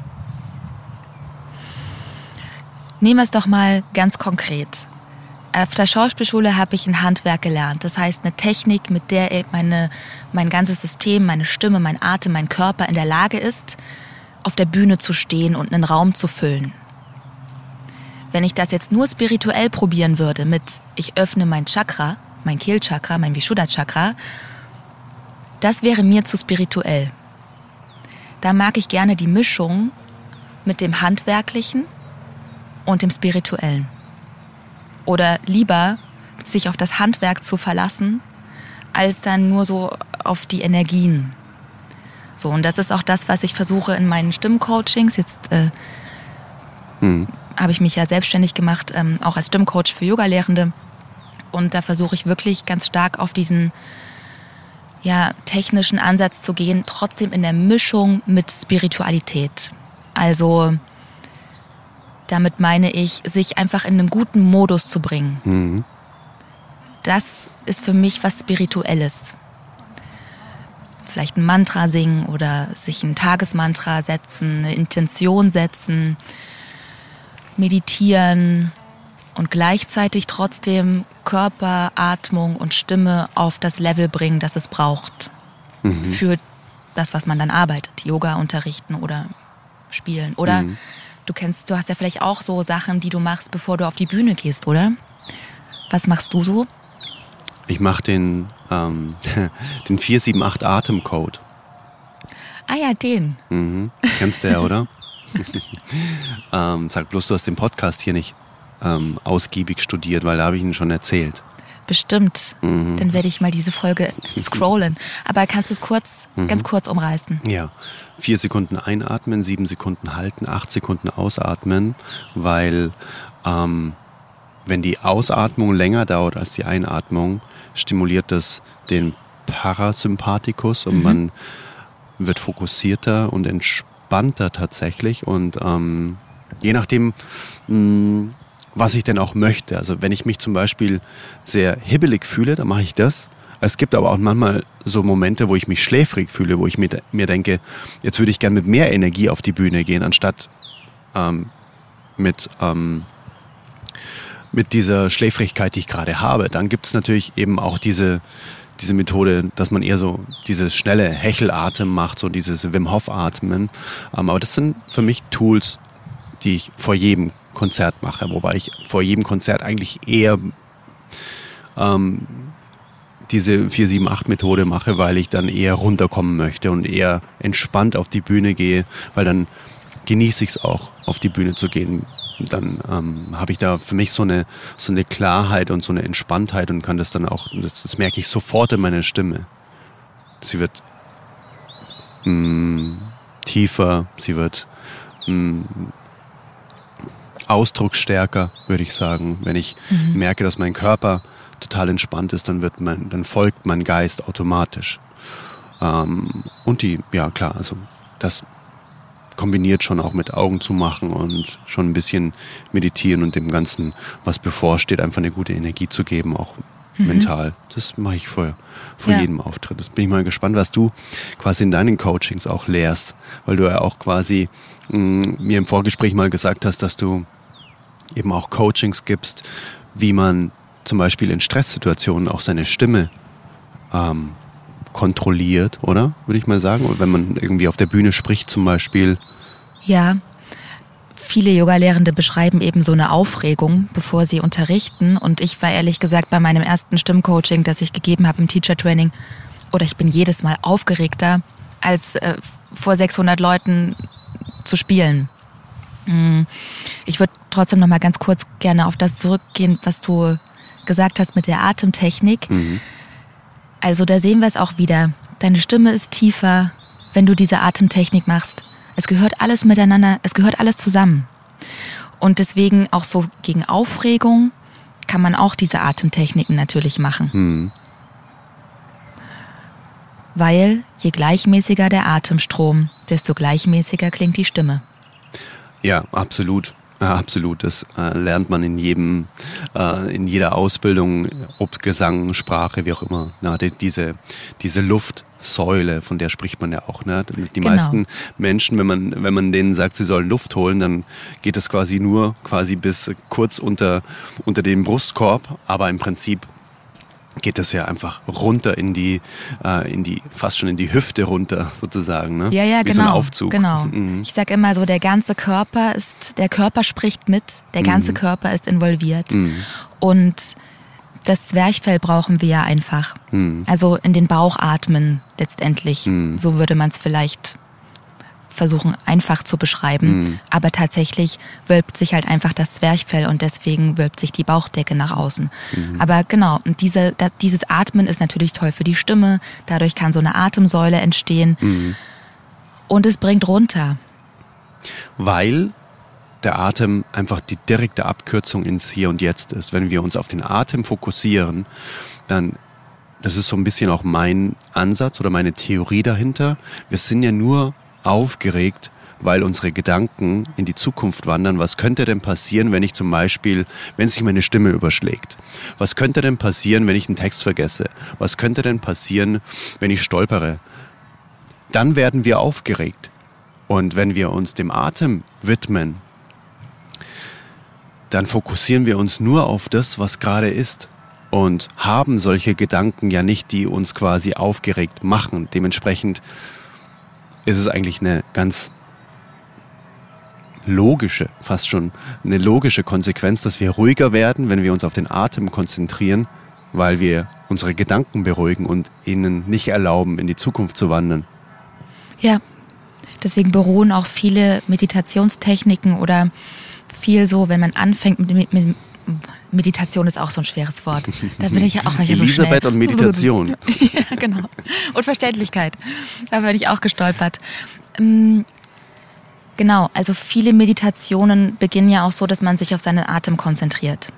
nehmen wir es doch mal ganz konkret. Auf der Schauspielschule habe ich ein Handwerk gelernt. Das heißt, eine Technik, mit der meine, mein ganzes System, meine Stimme, mein Atem, mein Körper in der Lage ist, auf der Bühne zu stehen und einen Raum zu füllen. Wenn ich das jetzt nur spirituell probieren würde mit, ich öffne mein Chakra, mein Kehlchakra, mein Vishuddha-Chakra, das wäre mir zu spirituell. Da mag ich gerne die Mischung mit dem Handwerklichen und dem Spirituellen. Oder lieber sich auf das Handwerk zu verlassen, als dann nur so auf die Energien. So, und das ist auch das, was ich versuche in meinen Stimmcoachings. Jetzt äh, habe ich mich ja selbstständig gemacht, ähm, auch als Stimmcoach für Yogalehrende. Und da versuche ich wirklich ganz stark auf diesen ja, technischen Ansatz zu gehen, trotzdem in der Mischung mit Spiritualität. Also damit meine ich, sich einfach in einen guten Modus zu bringen. Das ist für mich was Spirituelles. Vielleicht ein Mantra singen oder sich ein Tagesmantra setzen, eine Intention setzen, meditieren und gleichzeitig trotzdem Körper, Atmung und Stimme auf das Level bringen, das es braucht. Für das, was man dann arbeitet. Yoga unterrichten oder spielen. Oder du kennst, du hast ja vielleicht auch so Sachen, die du machst, bevor du auf die Bühne gehst, oder? Was machst du so? Ich mache den, ähm, den 478 Atemcode. Ah ja, den. Mhm. Kennst du ja, oder? ähm, sag bloß, du hast den Podcast hier nicht ähm, ausgiebig studiert, weil da habe ich ihn schon erzählt. Bestimmt. Mhm. Dann werde ich mal diese Folge scrollen. Aber kannst du es kurz, Mhm. ganz kurz umreißen? Ja, vier Sekunden einatmen, sieben Sekunden halten, acht Sekunden ausatmen, weil ähm, wenn die Ausatmung länger dauert als die Einatmung, stimuliert das den Parasympathikus und man wird fokussierter und entspannter tatsächlich und ähm, je nachdem, mh, was ich denn auch möchte. Also wenn ich mich zum Beispiel sehr hibbelig fühle, dann mache ich das. Es gibt aber auch manchmal so Momente, wo ich mich schläfrig fühle, wo ich mir, mir denke, jetzt würde ich gerne mit mehr Energie auf die Bühne gehen, anstatt ähm, mit, ähm, mit dieser Schläfrigkeit, die ich gerade habe. Dann gibt es natürlich eben auch diese, diese Methode, dass man eher so dieses schnelle Hechelatem macht, so dieses Wim Hof Atmen. Ähm, aber das sind für mich Tools, die ich vor jedem Konzert mache, wobei ich vor jedem Konzert eigentlich eher ähm, diese 4-7-8-Methode mache, weil ich dann eher runterkommen möchte und eher entspannt auf die Bühne gehe, weil dann genieße ich es auch, auf die Bühne zu gehen. Dann ähm, habe ich da für mich so eine, so eine Klarheit und so eine Entspanntheit und kann das dann auch, das, das merke ich sofort in meiner Stimme. Sie wird mh, tiefer, sie wird mh, ausdrucksstärker, würde ich sagen. Wenn ich merke, dass mein Körper total entspannt ist, dann wird mein, dann folgt mein Geist automatisch. Ähm, und die, ja klar, also das kombiniert schon auch mit Augen zu machen und schon ein bisschen meditieren und dem Ganzen, was bevorsteht, einfach eine gute Energie zu geben, auch mental. Das mache ich vor, vor Ja. jedem Auftritt. Das bin ich mal gespannt, was du quasi in deinen Coachings auch lehrst, weil du ja auch quasi mh, mir im Vorgespräch mal gesagt hast, dass du eben auch Coachings gibst, wie man zum Beispiel in Stresssituationen auch seine Stimme ähm, kontrolliert, oder? Würde ich mal sagen. Oder wenn man irgendwie auf der Bühne spricht zum Beispiel. Ja. Viele Yogalehrende beschreiben eben so eine Aufregung, bevor sie unterrichten. Und ich war ehrlich gesagt bei meinem ersten Stimmcoaching, das ich gegeben habe im Teacher Training, oder ich bin jedes Mal aufgeregter, als äh, vor 600 Leuten zu spielen. Mm. Ich würde trotzdem noch mal ganz kurz gerne auf das zurückgehen, was du gesagt hast mit der Atemtechnik. Also da sehen wir es auch wieder. Deine Stimme ist tiefer, wenn du diese Atemtechnik machst. Es gehört alles miteinander, es gehört alles zusammen. Und deswegen auch so gegen Aufregung kann man auch diese Atemtechniken natürlich machen. Weil je gleichmäßiger der Atemstrom, desto gleichmäßiger klingt die Stimme. Ja, absolut. Ja, absolut. Das äh, lernt man in jedem, äh, in jeder Ausbildung, ob Gesang, Sprache, wie auch immer. Na, die, diese, diese Luftsäule, von der spricht man ja auch. Ne? Die Genau. meisten Menschen, wenn man, wenn man denen sagt, sie sollen Luft holen, dann geht es quasi nur quasi bis kurz unter, unter dem Brustkorb, aber im Prinzip geht das ja einfach runter in die, äh, in die, fast schon in die Hüfte runter sozusagen. Ne? Ja, ja, Wie genau. so ein Aufzug. Genau. Mhm. Ich sag immer so, der ganze Körper ist, der Körper spricht mit, der ganze Körper ist involviert. Und das Zwerchfell brauchen wir ja einfach. Also in den Bauch atmen letztendlich. So würde man es vielleicht versuchen einfach zu beschreiben. Aber tatsächlich wölbt sich halt einfach das Zwerchfell und deswegen wölbt sich die Bauchdecke nach außen. Aber genau, und diese, da, dieses Atmen ist natürlich toll für die Stimme. Dadurch kann so eine Atemsäule entstehen. Und es bringt runter. weil der Atem einfach die direkte Abkürzung ins Hier und Jetzt ist. Wenn wir uns auf den Atem fokussieren, dann, das ist so ein bisschen auch mein Ansatz oder meine Theorie dahinter, wir sind ja nur aufgeregt, weil unsere Gedanken in die Zukunft wandern. Was könnte denn passieren, wenn ich zum Beispiel, wenn sich meine Stimme überschlägt? Was könnte denn passieren, wenn ich einen Text vergesse? Was könnte denn passieren, wenn ich stolpere? Dann werden wir aufgeregt. Und wenn wir uns dem Atem widmen, dann fokussieren wir uns nur auf das, was gerade ist und haben solche Gedanken ja nicht, die uns quasi aufgeregt machen. Dementsprechend ist es eigentlich eine ganz logische, fast schon eine logische Konsequenz, dass wir ruhiger werden, wenn wir uns auf den Atem konzentrieren, weil wir unsere Gedanken beruhigen und ihnen nicht erlauben, in die Zukunft zu wandern. Ja, deswegen beruhen auch viele Meditationstechniken oder viel so, wenn man anfängt mit, mit Meditation ist auch so ein schweres Wort. Da bin ich ja auch so Elisabeth schnell. und Meditation. ja, genau. Und Verständlichkeit. Da bin ich auch gestolpert. Ähm, Genau, also viele Meditationen beginnen ja auch so, dass man sich auf seinen Atem konzentriert.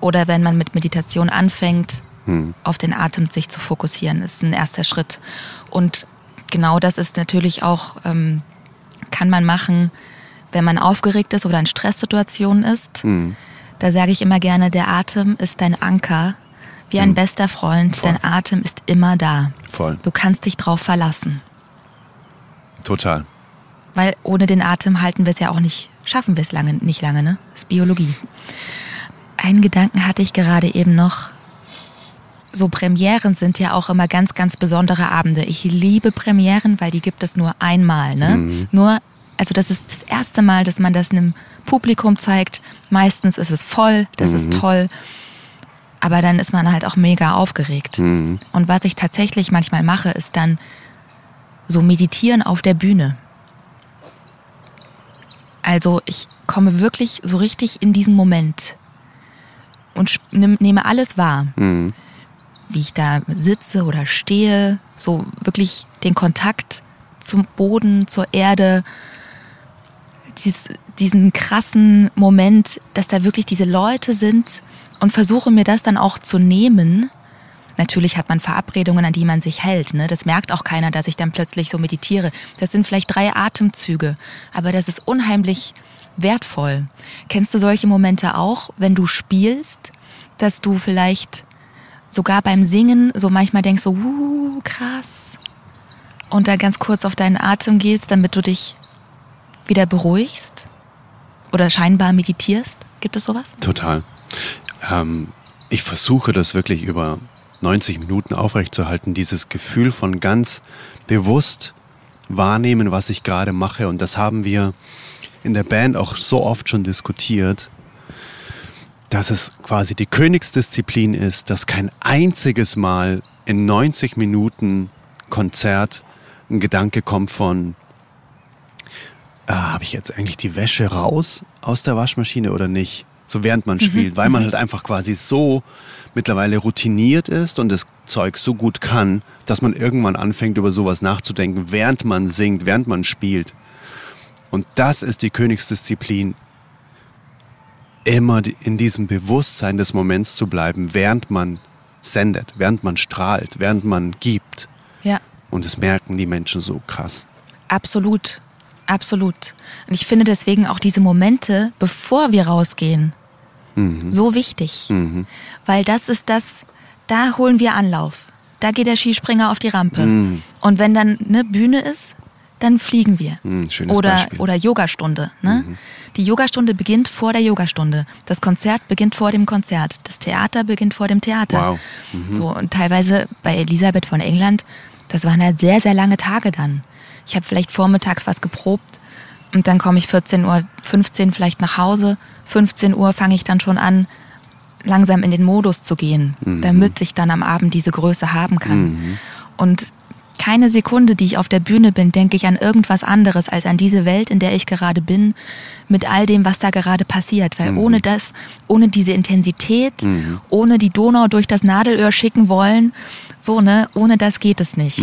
Oder wenn man mit Meditation anfängt, auf den Atem sich zu fokussieren, ist ein erster Schritt. Und genau das ist natürlich auch, ähm, kann man machen, wenn man aufgeregt ist oder in Stresssituationen ist. Da sage ich immer gerne, der Atem ist dein Anker, wie ein bester Freund. Voll. Dein Atem ist immer da. Voll. Du kannst dich drauf verlassen. Total. Weil ohne den Atem halten wir es ja auch nicht, schaffen wir es lange, nicht lange, ne? Das ist Biologie. Einen Gedanken hatte ich gerade eben noch. So Premieren sind ja auch immer ganz, ganz besondere Abende. Ich liebe Premieren, weil die gibt es nur einmal, ne? Nur, also das ist das erste Mal, dass man das einem Publikum zeigt. Meistens ist es voll, das ist toll. Aber dann ist man halt auch mega aufgeregt. Und was ich tatsächlich manchmal mache, ist dann so meditieren auf der Bühne. Also ich komme wirklich so richtig in diesen Moment und nehme alles wahr, wie ich da sitze oder stehe, so wirklich den Kontakt zum Boden, zur Erde, dies, diesen krassen Moment, dass da wirklich diese Leute sind und versuche mir das dann auch zu nehmen. Natürlich hat man Verabredungen, an die man sich hält. Ne? Das merkt auch keiner, dass ich dann plötzlich so meditiere. Das sind vielleicht drei Atemzüge, aber das ist unheimlich wertvoll. Kennst du solche Momente auch, wenn du spielst, dass du vielleicht sogar beim Singen so manchmal denkst, so, uh, krass. Und dann ganz kurz auf deinen Atem gehst, damit du dich wieder beruhigst? Oder scheinbar meditierst? Gibt es sowas? Total. Ähm, ich versuche das wirklich über 90 Minuten aufrechtzuerhalten, dieses Gefühl von ganz bewusst wahrnehmen, was ich gerade mache. Und das haben wir in der Band auch so oft schon diskutiert, dass es quasi die Königsdisziplin ist, dass kein einziges Mal in 90 Minuten Konzert ein Gedanke kommt von, ah, habe ich jetzt eigentlich die Wäsche raus aus der Waschmaschine oder nicht? So während man spielt, weil man halt einfach quasi so mittlerweile routiniert ist und das Zeug so gut kann, dass man irgendwann anfängt, über sowas nachzudenken, während man singt, während man spielt. Und das ist die Königsdisziplin, immer in diesem Bewusstsein des Moments zu bleiben, während man sendet, während man strahlt, während man gibt. Ja. Und das merken die Menschen so krass. Absolut, absolut. Und ich finde deswegen auch diese Momente, bevor wir rausgehen, so wichtig. Weil das ist das, da holen wir Anlauf. Da geht der Skispringer auf die Rampe. Und wenn dann eine Bühne ist, dann fliegen wir. Mm, schönes oder, Beispiel. oder Yogastunde. Ne? Die Yogastunde beginnt vor der Yogastunde. Das Konzert beginnt vor dem Konzert. Das Theater beginnt vor dem Theater. Wow. So, und teilweise bei Elisabeth von England, das waren halt sehr, sehr lange Tage dann. Ich habe vielleicht vormittags was geprobt und dann komme ich 14 Uhr, 15 vielleicht nach Hause. 15 Uhr fange ich dann schon an, langsam in den Modus zu gehen, damit ich dann am Abend diese Größe haben kann. Und keine Sekunde, die ich auf der Bühne bin, denke ich an irgendwas anderes als an diese Welt, in der ich gerade bin, mit all dem, was da gerade passiert. Weil ohne das, ohne diese Intensität, ohne die Donau durch das Nadelöhr schicken wollen, so, ne, ohne das geht es nicht.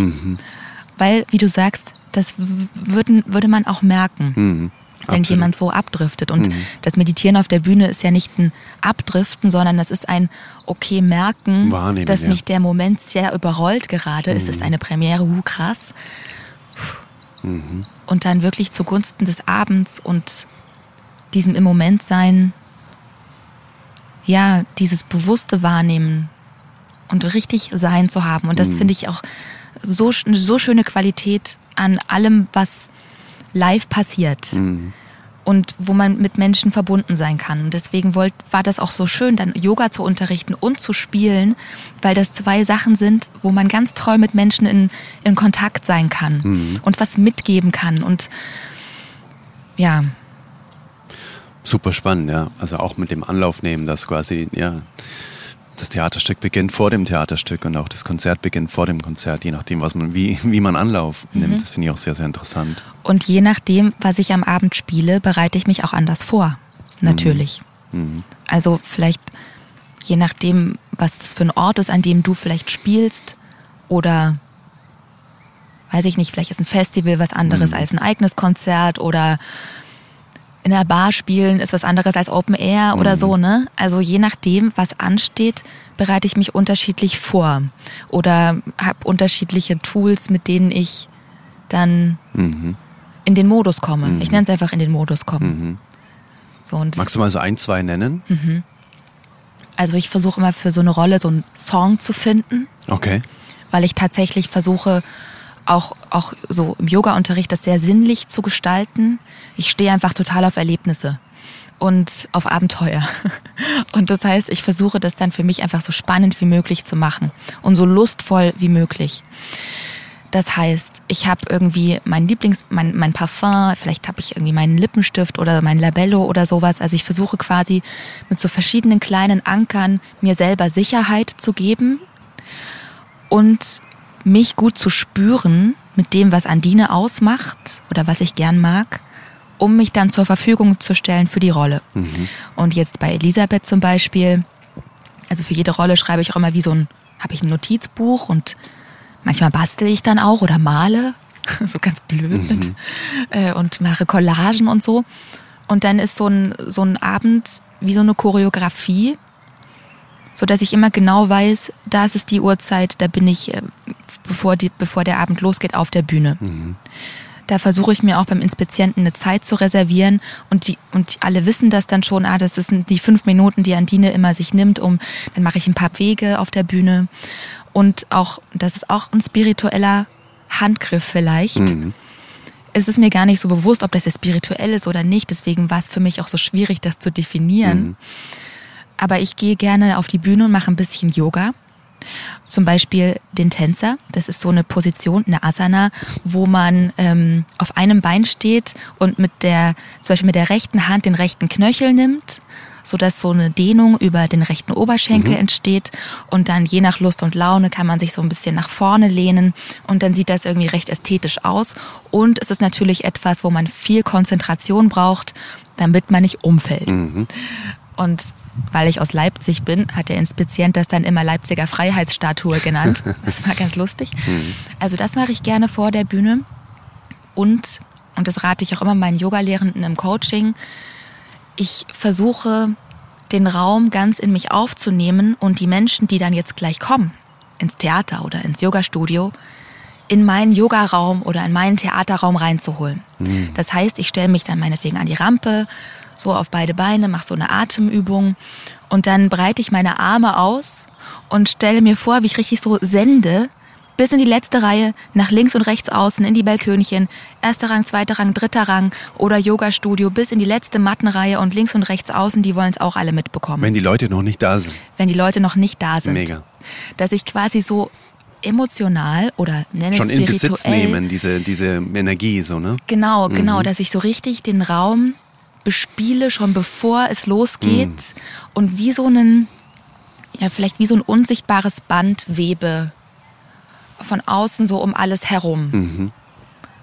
Weil, wie du sagst, das würden, würde man auch merken wenn Absolut. jemand so abdriftet. Und das Meditieren auf der Bühne ist ja nicht ein Abdriften, sondern das ist ein okay merken, Wahrnehmen, dass ja. mich der Moment sehr überrollt gerade. Es ist eine Premiere, hu krass. Und dann wirklich zugunsten des Abends und diesem im Moment sein, ja, dieses bewusste Wahrnehmen und richtig sein zu haben. Und das finde ich auch so, eine so schöne Qualität an allem, was live passiert. Und wo man mit Menschen verbunden sein kann. Und deswegen wollt, war das auch so schön, dann Yoga zu unterrichten und zu spielen, weil das zwei Sachen sind, wo man ganz toll mit Menschen in, in Kontakt sein kann und was mitgeben kann. Und ja, Super spannend, ja. Also auch mit dem Anlauf nehmen, dass quasi, ja, das Theaterstück beginnt vor dem Theaterstück und auch das Konzert beginnt vor dem Konzert, je nachdem, was man, wie, wie man Anlauf nimmt. Das finde ich auch sehr, sehr interessant. Und je nachdem, was ich am Abend spiele, bereite ich mich auch anders vor. natürlich. Mhm. Also vielleicht je nachdem, was das für ein Ort ist, an dem du vielleicht spielst oder weiß ich nicht, vielleicht ist ein Festival was anderes Mhm. als ein eigenes Konzert oder in der Bar spielen ist was anderes als Open Air oder so, ne? Also je nachdem, was ansteht, bereite ich mich unterschiedlich vor oder habe unterschiedliche Tools, mit denen ich dann Mhm. in den Modus komme. Ich nenne es einfach in den Modus kommen. So, und Magst du mal so ein, zwei nennen? also ich versuche immer für so eine Rolle so einen Song zu finden, Okay. weil ich tatsächlich versuche, auch, auch so im Yoga-Unterricht das sehr sinnlich zu gestalten. Ich stehe einfach total auf Erlebnisse und auf Abenteuer. Und das heißt, ich versuche das dann für mich einfach so spannend wie möglich zu machen und so lustvoll wie möglich. Das heißt, ich habe irgendwie mein Lieblings, mein, mein Parfum, vielleicht habe ich irgendwie meinen Lippenstift oder mein Labello oder sowas. Also ich versuche quasi mit so verschiedenen kleinen Ankern mir selber Sicherheit zu geben und mich gut zu spüren mit dem, was Andine ausmacht oder was ich gern mag, um mich dann zur Verfügung zu stellen für die Rolle. Und jetzt bei Elisabeth zum Beispiel, also für jede Rolle schreibe ich auch immer wie so ein, habe ich ein Notizbuch und manchmal bastel ich dann auch oder male, so ganz blöd äh, und mache Collagen und so. Und dann ist so ein, so ein Abend wie so eine Choreografie, so dass ich immer genau weiß, da ist es die Uhrzeit, da bin ich, äh, bevor, die, bevor der Abend losgeht, auf der Bühne. Da versuche ich mir auch beim Inspizienten eine Zeit zu reservieren und die und alle wissen das dann schon, ah, das sind die fünf Minuten, die Andine immer sich nimmt, um dann mache ich ein paar Wege auf der Bühne und auch das ist auch ein spiritueller Handgriff vielleicht. Es ist mir gar nicht so bewusst, ob das jetzt spirituell ist oder nicht. Deswegen war es für mich auch so schwierig, das zu definieren. Aber ich gehe gerne auf die Bühne und mache ein bisschen Yoga. Zum Beispiel den Tänzer. Das ist so eine Position, eine Asana, wo man ähm, auf einem Bein steht und mit der, zum Beispiel mit der rechten Hand den rechten Knöchel nimmt, sodass so eine Dehnung über den rechten Oberschenkel entsteht. Und dann je nach Lust und Laune kann man sich so ein bisschen nach vorne lehnen und dann sieht das irgendwie recht ästhetisch aus. Und es ist natürlich etwas, wo man viel Konzentration braucht, damit man nicht umfällt. Und weil ich aus Leipzig bin, hat der Inspizient das dann immer Leipziger Freiheitsstatue genannt. Das war ganz lustig. Also das mache ich gerne vor der Bühne. Und, und das rate ich auch immer meinen Yogalehrenden im Coaching, ich versuche den Raum ganz in mich aufzunehmen und die Menschen, die dann jetzt gleich kommen, ins Theater oder ins Yogastudio, in meinen Yogaraum oder in meinen Theaterraum reinzuholen. Das heißt, ich stelle mich dann meinetwegen an die Rampe, so auf beide Beine, mache so eine Atemübung und dann breite ich meine Arme aus und stelle mir vor, wie ich richtig so sende, bis in die letzte Reihe, nach links und rechts außen, in die Balkönchen, erster Rang, zweiter Rang, dritter Rang oder Yogastudio, bis in die letzte Mattenreihe und links und rechts außen, die wollen es auch alle mitbekommen Wenn die Leute noch nicht da sind. wenn die Leute noch nicht da sind. Mega. Dass ich quasi so emotional oder nenne Schon es in spirituell. Besitz nehmen, diese, diese Energie, so, ne? Genau, genau, dass ich so richtig den Raum bespiele, schon bevor es losgeht und wie so einen, ja, vielleicht wie so ein unsichtbares Band webe von außen so um alles herum,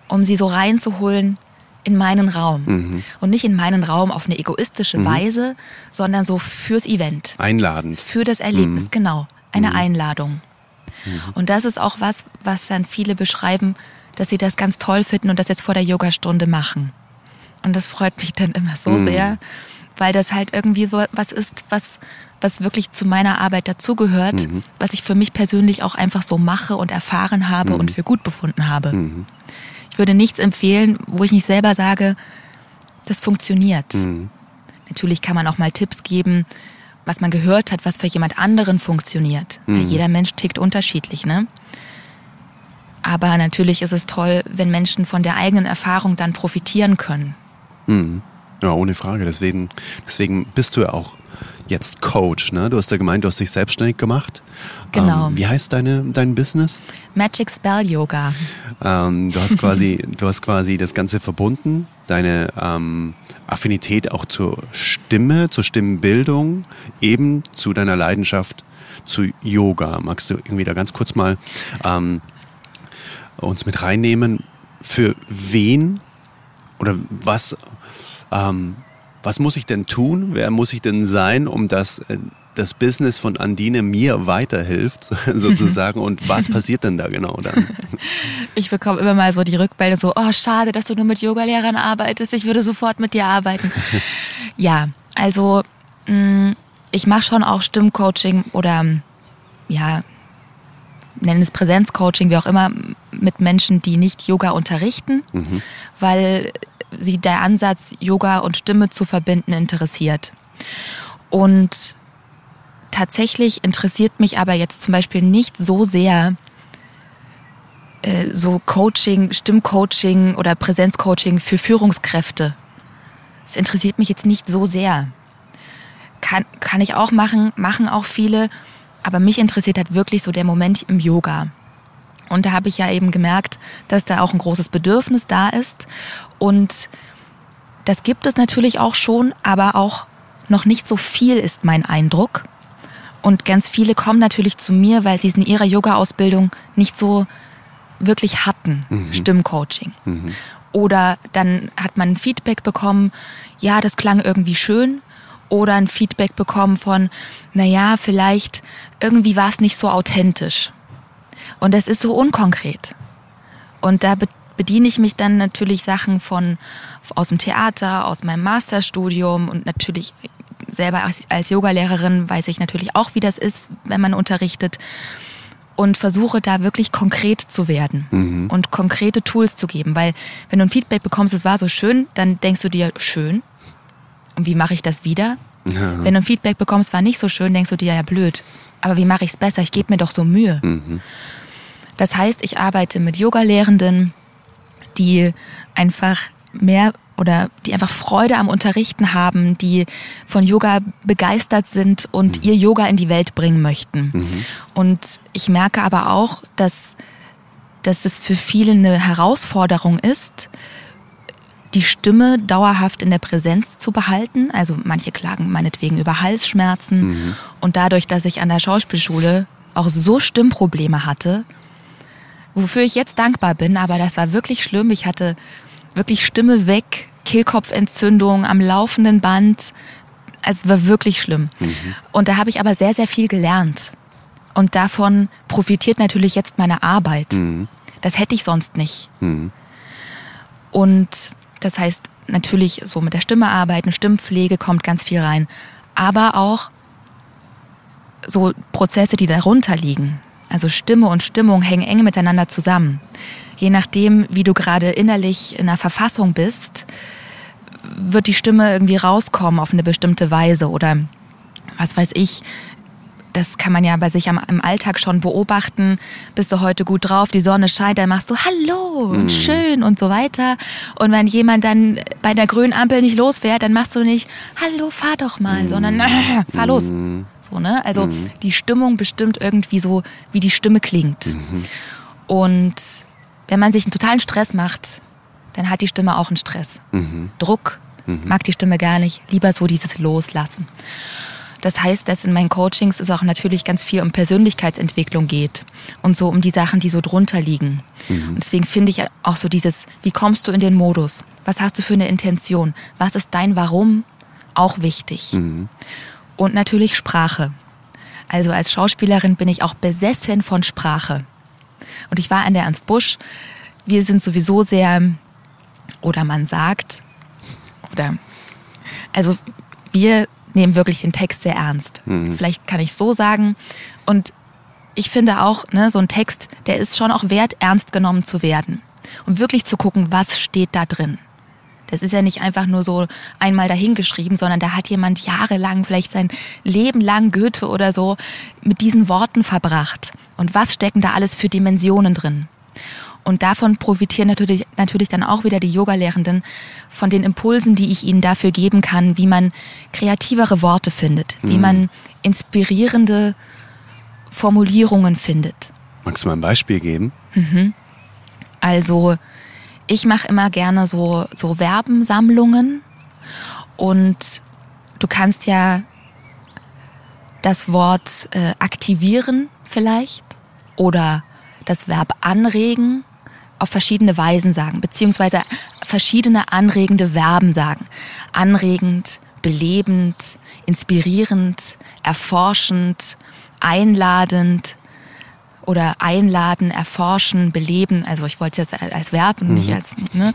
um sie so reinzuholen in meinen Raum. Und nicht in meinen Raum auf eine egoistische Weise, sondern so fürs Event. Einladend. Für das Erlebnis, genau. Eine Einladung. Und das ist auch was, was dann viele beschreiben, dass sie das ganz toll finden und das jetzt vor der Yogastunde machen. Und das freut mich dann immer so sehr, weil das halt irgendwie so was ist, was, was wirklich zu meiner Arbeit dazugehört, was ich für mich persönlich auch einfach so mache und erfahren habe und für gut befunden habe. Ich würde nichts empfehlen, wo ich nicht selber sage, das funktioniert. Natürlich kann man auch mal Tipps geben, was man gehört hat, was für jemand anderen funktioniert. Weil jeder Mensch tickt unterschiedlich, ne? Aber natürlich ist es toll, wenn Menschen von der eigenen Erfahrung dann profitieren können. Ja, ohne Frage. Deswegen, deswegen bist du ja auch jetzt Coach, ne? Du hast ja gemeint, du hast dich selbstständig gemacht. Genau. Ähm, wie heißt deine, dein Business? Magic Spell Yoga. Ähm, du hast quasi, du hast quasi das Ganze verbunden, deine ähm, Affinität auch zur Stimme, zur Stimmenbildung, eben zu deiner Leidenschaft zu Yoga. Magst du irgendwie da ganz kurz mal ähm, uns mit reinnehmen? Für wen oder was, ähm, was muss ich denn tun? Wer muss ich denn sein, um das, äh, das Business von Andine mir weiterhilft, sozusagen? Und was passiert denn da genau dann? Ich bekomme immer mal so die Rückmeldung so, oh, schade, dass du nur mit Yogalehrern arbeitest. Ich würde sofort mit dir arbeiten. ja, also mh, ich mache schon auch Stimmcoaching oder ja, nennen es Präsenzcoaching, wie auch immer, mit Menschen, die nicht Yoga unterrichten, mhm. weil sie der Ansatz, Yoga und Stimme zu verbinden, interessiert. Und tatsächlich interessiert mich aber jetzt zum Beispiel nicht so sehr äh, so Coaching, Stimmcoaching oder Präsenzcoaching für Führungskräfte. Es interessiert mich jetzt nicht so sehr. Kann, kann ich auch machen, machen auch viele, aber mich interessiert halt wirklich so der Moment im Yoga. Und da habe ich ja eben gemerkt, dass da auch ein großes Bedürfnis da ist. Und das gibt es natürlich auch schon, aber auch noch nicht so viel ist mein Eindruck. Und ganz viele kommen natürlich zu mir, weil sie es in ihrer Yoga-Ausbildung nicht so wirklich hatten, mhm. Stimmcoaching. Mhm. Oder dann hat man ein Feedback bekommen, ja, das klang irgendwie schön. Oder ein Feedback bekommen von, naja, vielleicht irgendwie war es nicht so authentisch. Und das ist so unkonkret. Und da bediene ich mich dann natürlich Sachen von aus dem Theater, aus meinem Masterstudium und natürlich selber als, als Yogalehrerin weiß ich natürlich auch, wie das ist, wenn man unterrichtet und versuche da wirklich konkret zu werden mhm. und konkrete Tools zu geben, weil wenn du ein Feedback bekommst, es war so schön, dann denkst du dir schön. Und wie mache ich das wieder? Ja. Wenn du ein Feedback bekommst, war nicht so schön, denkst du dir ja blöd. Aber wie mache ich es besser? Ich gebe mir doch so Mühe. Mhm. Das heißt, ich arbeite mit Yoga-Lehrenden, die einfach mehr oder die einfach Freude am Unterrichten haben, die von Yoga begeistert sind und mhm. ihr Yoga in die Welt bringen möchten. Mhm. Und ich merke aber auch, dass, dass es für viele eine Herausforderung ist, die Stimme dauerhaft in der Präsenz zu behalten. Also manche klagen meinetwegen über Halsschmerzen. Mhm. Und dadurch, dass ich an der Schauspielschule auch so Stimmprobleme hatte, wofür ich jetzt dankbar bin, aber das war wirklich schlimm. Ich hatte wirklich Stimme weg, Kehlkopfentzündung am laufenden Band. Also es war wirklich schlimm. Mhm. Und da habe ich aber sehr, sehr viel gelernt. Und davon profitiert natürlich jetzt meine Arbeit. Mhm. Das hätte ich sonst nicht. Mhm. Und das heißt, natürlich so mit der Stimme arbeiten, Stimmpflege kommt ganz viel rein. Aber auch so Prozesse, die darunter liegen. Also Stimme und Stimmung hängen eng miteinander zusammen. Je nachdem, wie du gerade innerlich in einer Verfassung bist, wird die Stimme irgendwie rauskommen auf eine bestimmte Weise oder was weiß ich. Das kann man ja bei sich am, im Alltag schon beobachten. Bist du heute gut drauf, die Sonne scheint, dann machst du Hallo und mhm. schön und so weiter. Und wenn jemand dann bei der grünen Ampel nicht losfährt, dann machst du nicht Hallo, fahr doch mal, mhm. sondern äh, fahr los. So, ne? Also mhm. die Stimmung bestimmt irgendwie so, wie die Stimme klingt. Mhm. Und wenn man sich einen totalen Stress macht, dann hat die Stimme auch einen Stress. Mhm. Druck mhm. mag die Stimme gar nicht, lieber so dieses Loslassen. Das heißt, dass in meinen Coachings es auch natürlich ganz viel um Persönlichkeitsentwicklung geht und so um die Sachen, die so drunter liegen. Mhm. Und deswegen finde ich auch so dieses, wie kommst du in den Modus? Was hast du für eine Intention? Was ist dein Warum? Auch wichtig. Mhm. Und natürlich Sprache. Also als Schauspielerin bin ich auch besessen von Sprache. Und ich war an der Ernst Busch. Wir sind sowieso sehr, oder man sagt, oder, also wir nehmen wirklich den Text sehr ernst. Mhm. Vielleicht kann ich so sagen. Und ich finde auch, ne, so ein Text, der ist schon auch wert, ernst genommen zu werden. Und wirklich zu gucken, was steht da drin. Das ist ja nicht einfach nur so einmal dahingeschrieben, sondern da hat jemand jahrelang, vielleicht sein Leben lang Goethe oder so, mit diesen Worten verbracht. Und was stecken da alles für Dimensionen drin? Und davon profitieren natürlich, natürlich dann auch wieder die Yogalehrenden von den Impulsen, die ich ihnen dafür geben kann, wie man kreativere Worte findet, mhm. wie man inspirierende Formulierungen findet. Magst du mal ein Beispiel geben? Mhm. Also ich mache immer gerne so, so Verbensammlungen und du kannst ja das Wort äh, aktivieren vielleicht oder das Verb anregen auf verschiedene Weisen sagen, beziehungsweise verschiedene anregende Verben sagen. anregend, belebend, inspirierend, erforschend, einladend oder einladen, erforschen, beleben. Also ich wollte es jetzt als Verb und nicht als ne?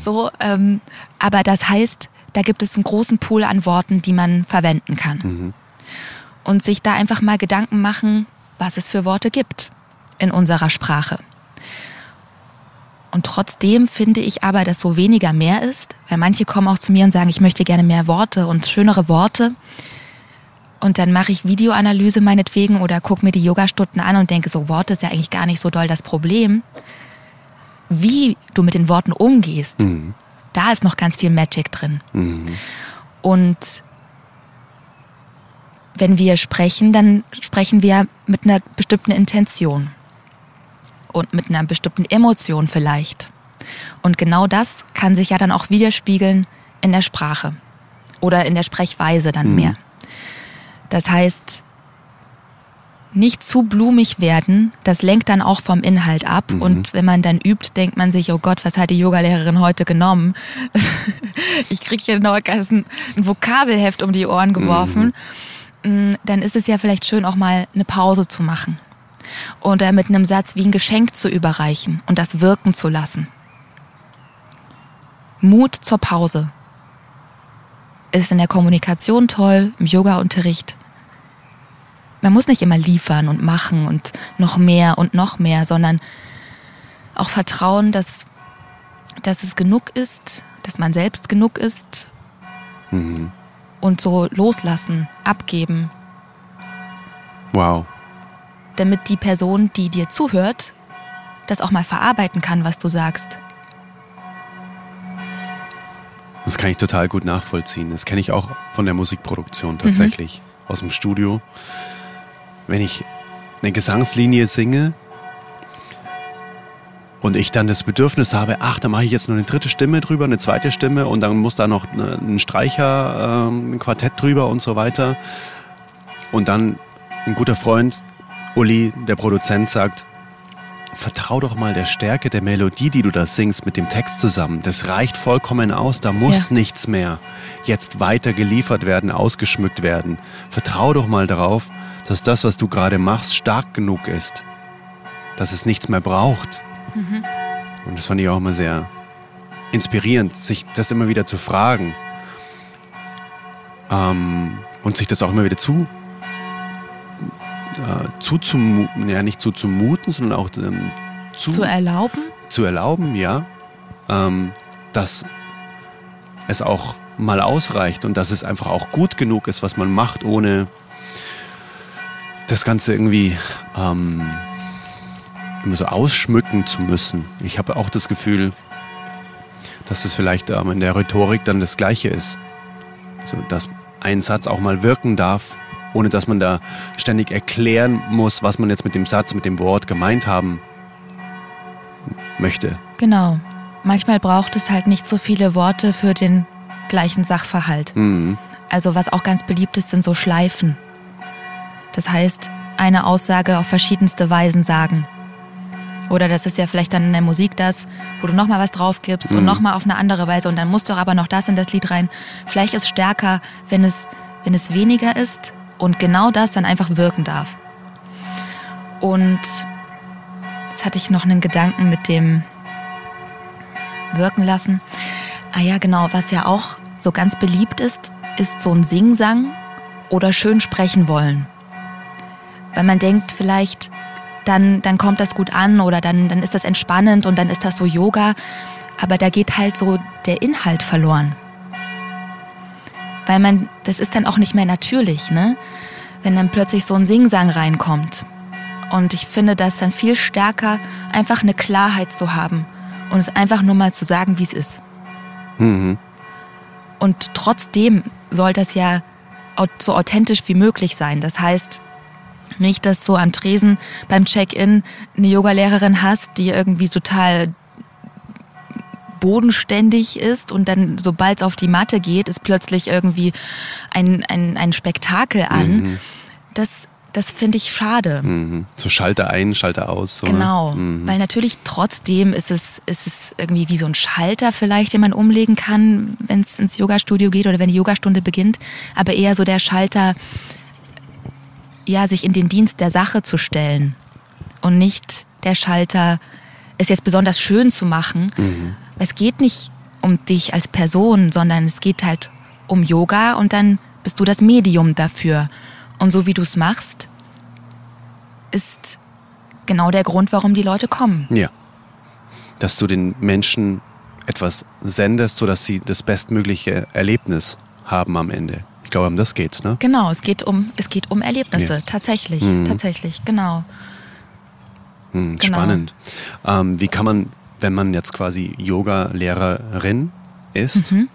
so. Ähm, aber das heißt, da gibt es einen großen Pool an Worten, die man verwenden kann. Und sich da einfach mal Gedanken machen, was es für Worte gibt in unserer Sprache. Und trotzdem finde ich aber, dass so weniger mehr ist, weil manche kommen auch zu mir und sagen, ich möchte gerne mehr Worte und schönere Worte. Und dann mache ich Videoanalyse meinetwegen oder gucke mir die Yogastunden an und denke, so Worte ist ja eigentlich gar nicht so doll das Problem. Wie du mit den Worten umgehst, da ist noch ganz viel Magic drin. Und wenn wir sprechen, dann sprechen wir mit einer bestimmten Intention und mit einer bestimmten Emotion vielleicht. Und genau das kann sich ja dann auch widerspiegeln in der Sprache oder in der Sprechweise dann mehr. Das heißt, nicht zu blumig werden, das lenkt dann auch vom Inhalt ab. Und wenn man dann übt, denkt man sich, oh Gott, was hat die Yogalehrerin heute genommen? ich kriege hier noch ein Vokabelheft um die Ohren geworfen. Mm, Dann ist es ja vielleicht schön, auch mal eine Pause zu machen. Oder mit einem Satz wie ein Geschenk zu überreichen und das wirken zu lassen. Mut zur Pause ist in der Kommunikation toll, im Yoga-Unterricht. Man muss nicht immer liefern und machen und noch mehr und noch mehr, sondern auch vertrauen, dass, dass es genug ist, dass man selbst genug ist und so loslassen, abgeben, Wow. damit die Person, die dir zuhört, das auch mal verarbeiten kann, was du sagst. Das kann ich total gut nachvollziehen. Das kenne ich auch von der Musikproduktion tatsächlich, aus dem Studio. Wenn ich eine Gesangslinie singe und ich dann das Bedürfnis habe, ach, da mache ich jetzt noch eine dritte Stimme drüber, eine zweite Stimme und dann muss da noch ein Streicher, ähm, ein Quartett drüber und so weiter. Und dann ein guter Freund, Uli, der Produzent, sagt, vertrau doch mal der Stärke der Melodie, die du da singst, mit dem Text zusammen. Das reicht vollkommen aus, da muss Ja. nichts mehr jetzt weiter geliefert werden, ausgeschmückt werden. Vertrau doch mal darauf, dass das, was du gerade machst, stark genug ist. Dass es nichts mehr braucht. Und das fand ich auch immer sehr inspirierend, sich das immer wieder zu fragen. Ähm, und sich das auch immer wieder zu äh, zuzumuten, ja nicht zuzumuten, sondern auch ähm, zu, Zu erlauben, zu erlauben, ja, ähm, dass es auch mal ausreicht und dass es einfach auch gut genug ist, was man macht, ohne das Ganze irgendwie ähm, immer so ausschmücken zu müssen. Ich habe auch das Gefühl, dass es vielleicht ähm, in der Rhetorik dann das Gleiche ist. So, dass ein Satz auch mal wirken darf, ohne dass man da ständig erklären muss, was man jetzt mit dem Satz, mit dem Wort gemeint haben möchte. genau. Manchmal braucht es halt nicht so viele Worte für den gleichen Sachverhalt. Mhm. Also was auch ganz beliebt ist, sind so Schleifen. Das heißt, eine Aussage auf verschiedenste Weisen sagen. Oder das ist ja vielleicht dann in der Musik das, wo du nochmal was drauf gibst und nochmal auf eine andere Weise und dann musst du aber noch das in das Lied rein. Vielleicht ist stärker, wenn es, wenn es weniger ist und genau das dann einfach wirken darf. Und jetzt hatte ich noch einen Gedanken mit dem wirken lassen. Ah ja, genau, was ja auch so ganz beliebt ist, ist so ein Singsang oder schön sprechen wollen. Weil man denkt vielleicht, dann, dann kommt das gut an oder dann, dann ist das entspannend und dann ist das so Yoga. Aber da geht halt so der Inhalt verloren. Weil man, das ist dann auch nicht mehr natürlich, ne? Wenn dann plötzlich so ein Singsang reinkommt. Und ich finde das dann viel stärker, einfach eine Klarheit zu haben und es einfach nur mal zu sagen, wie es ist. Und trotzdem soll das ja so authentisch wie möglich sein. Das heißt, nicht, dass du am Tresen beim Check-in eine Yogalehrerin hast, die irgendwie total bodenständig ist und dann, sobald es auf die Matte geht, ist plötzlich irgendwie ein, ein, ein Spektakel an. Das, das finde ich schade. Mhm. So Schalter ein, Schalter aus. So, Genau, Ne? weil natürlich trotzdem ist es, ist es irgendwie wie so ein Schalter vielleicht, den man umlegen kann, wenn es ins Yogastudio geht oder wenn die Yogastunde beginnt, aber eher so der Schalter, ja, sich in den Dienst der Sache zu stellen und nicht der Schalter, es jetzt besonders schön zu machen. Es geht nicht um dich als Person, sondern es geht halt um Yoga und dann bist du das Medium dafür. Und so wie du es machst, ist genau der Grund, warum die Leute kommen. Ja. Dass du den Menschen etwas sendest, sodass sie das bestmögliche Erlebnis haben am Ende. Ich glaube, um das geht's, ne? Genau, es geht um, es geht um Erlebnisse, Ja. tatsächlich, Mhm. tatsächlich, genau. Hm, Genau. Spannend. Ähm, wie kann man, wenn man jetzt quasi Yoga-Lehrerin ist, Mhm.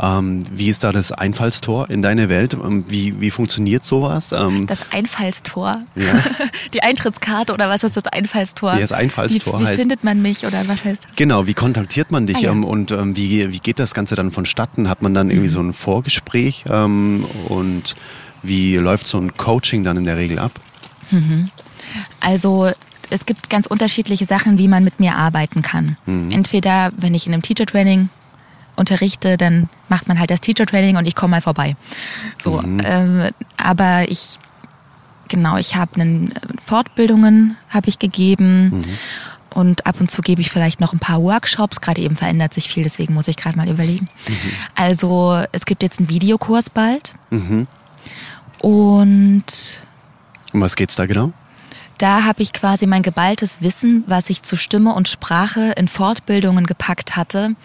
Ähm, wie ist da das Einfallstor in deine Welt? Ähm, Wie, wie funktioniert sowas? Ähm, Das Einfallstor, Ja. die Eintrittskarte oder was ist das Einfallstor? Ja, das Einfallstor wie, wie heißt- findet man mich oder was heißt das? Genau, wie kontaktiert man dich Ah, ja. ähm, und ähm, wie, wie geht das Ganze dann vonstatten? Hat man dann Mhm. irgendwie so ein Vorgespräch und wie läuft so ein Coaching dann in der Regel ab? Also es gibt ganz unterschiedliche Sachen, wie man mit mir arbeiten kann. Mhm. Entweder, wenn ich in einem Teacher-Training unterrichte, dann macht man halt das Teacher-Training und ich komme mal vorbei. So, Mhm. ähm, aber ich, genau, ich habe einen äh, Fortbildungen habe ich gegeben. Mhm. Und ab und zu gebe ich vielleicht noch ein paar Workshops. Gerade eben verändert sich viel, deswegen muss ich gerade mal überlegen. Mhm. Also es gibt jetzt einen Videokurs bald. Mhm. Und Um was geht's da genau? da habe ich quasi mein geballtes Wissen, was ich zu Stimme und Sprache in Fortbildungen gepackt hatte,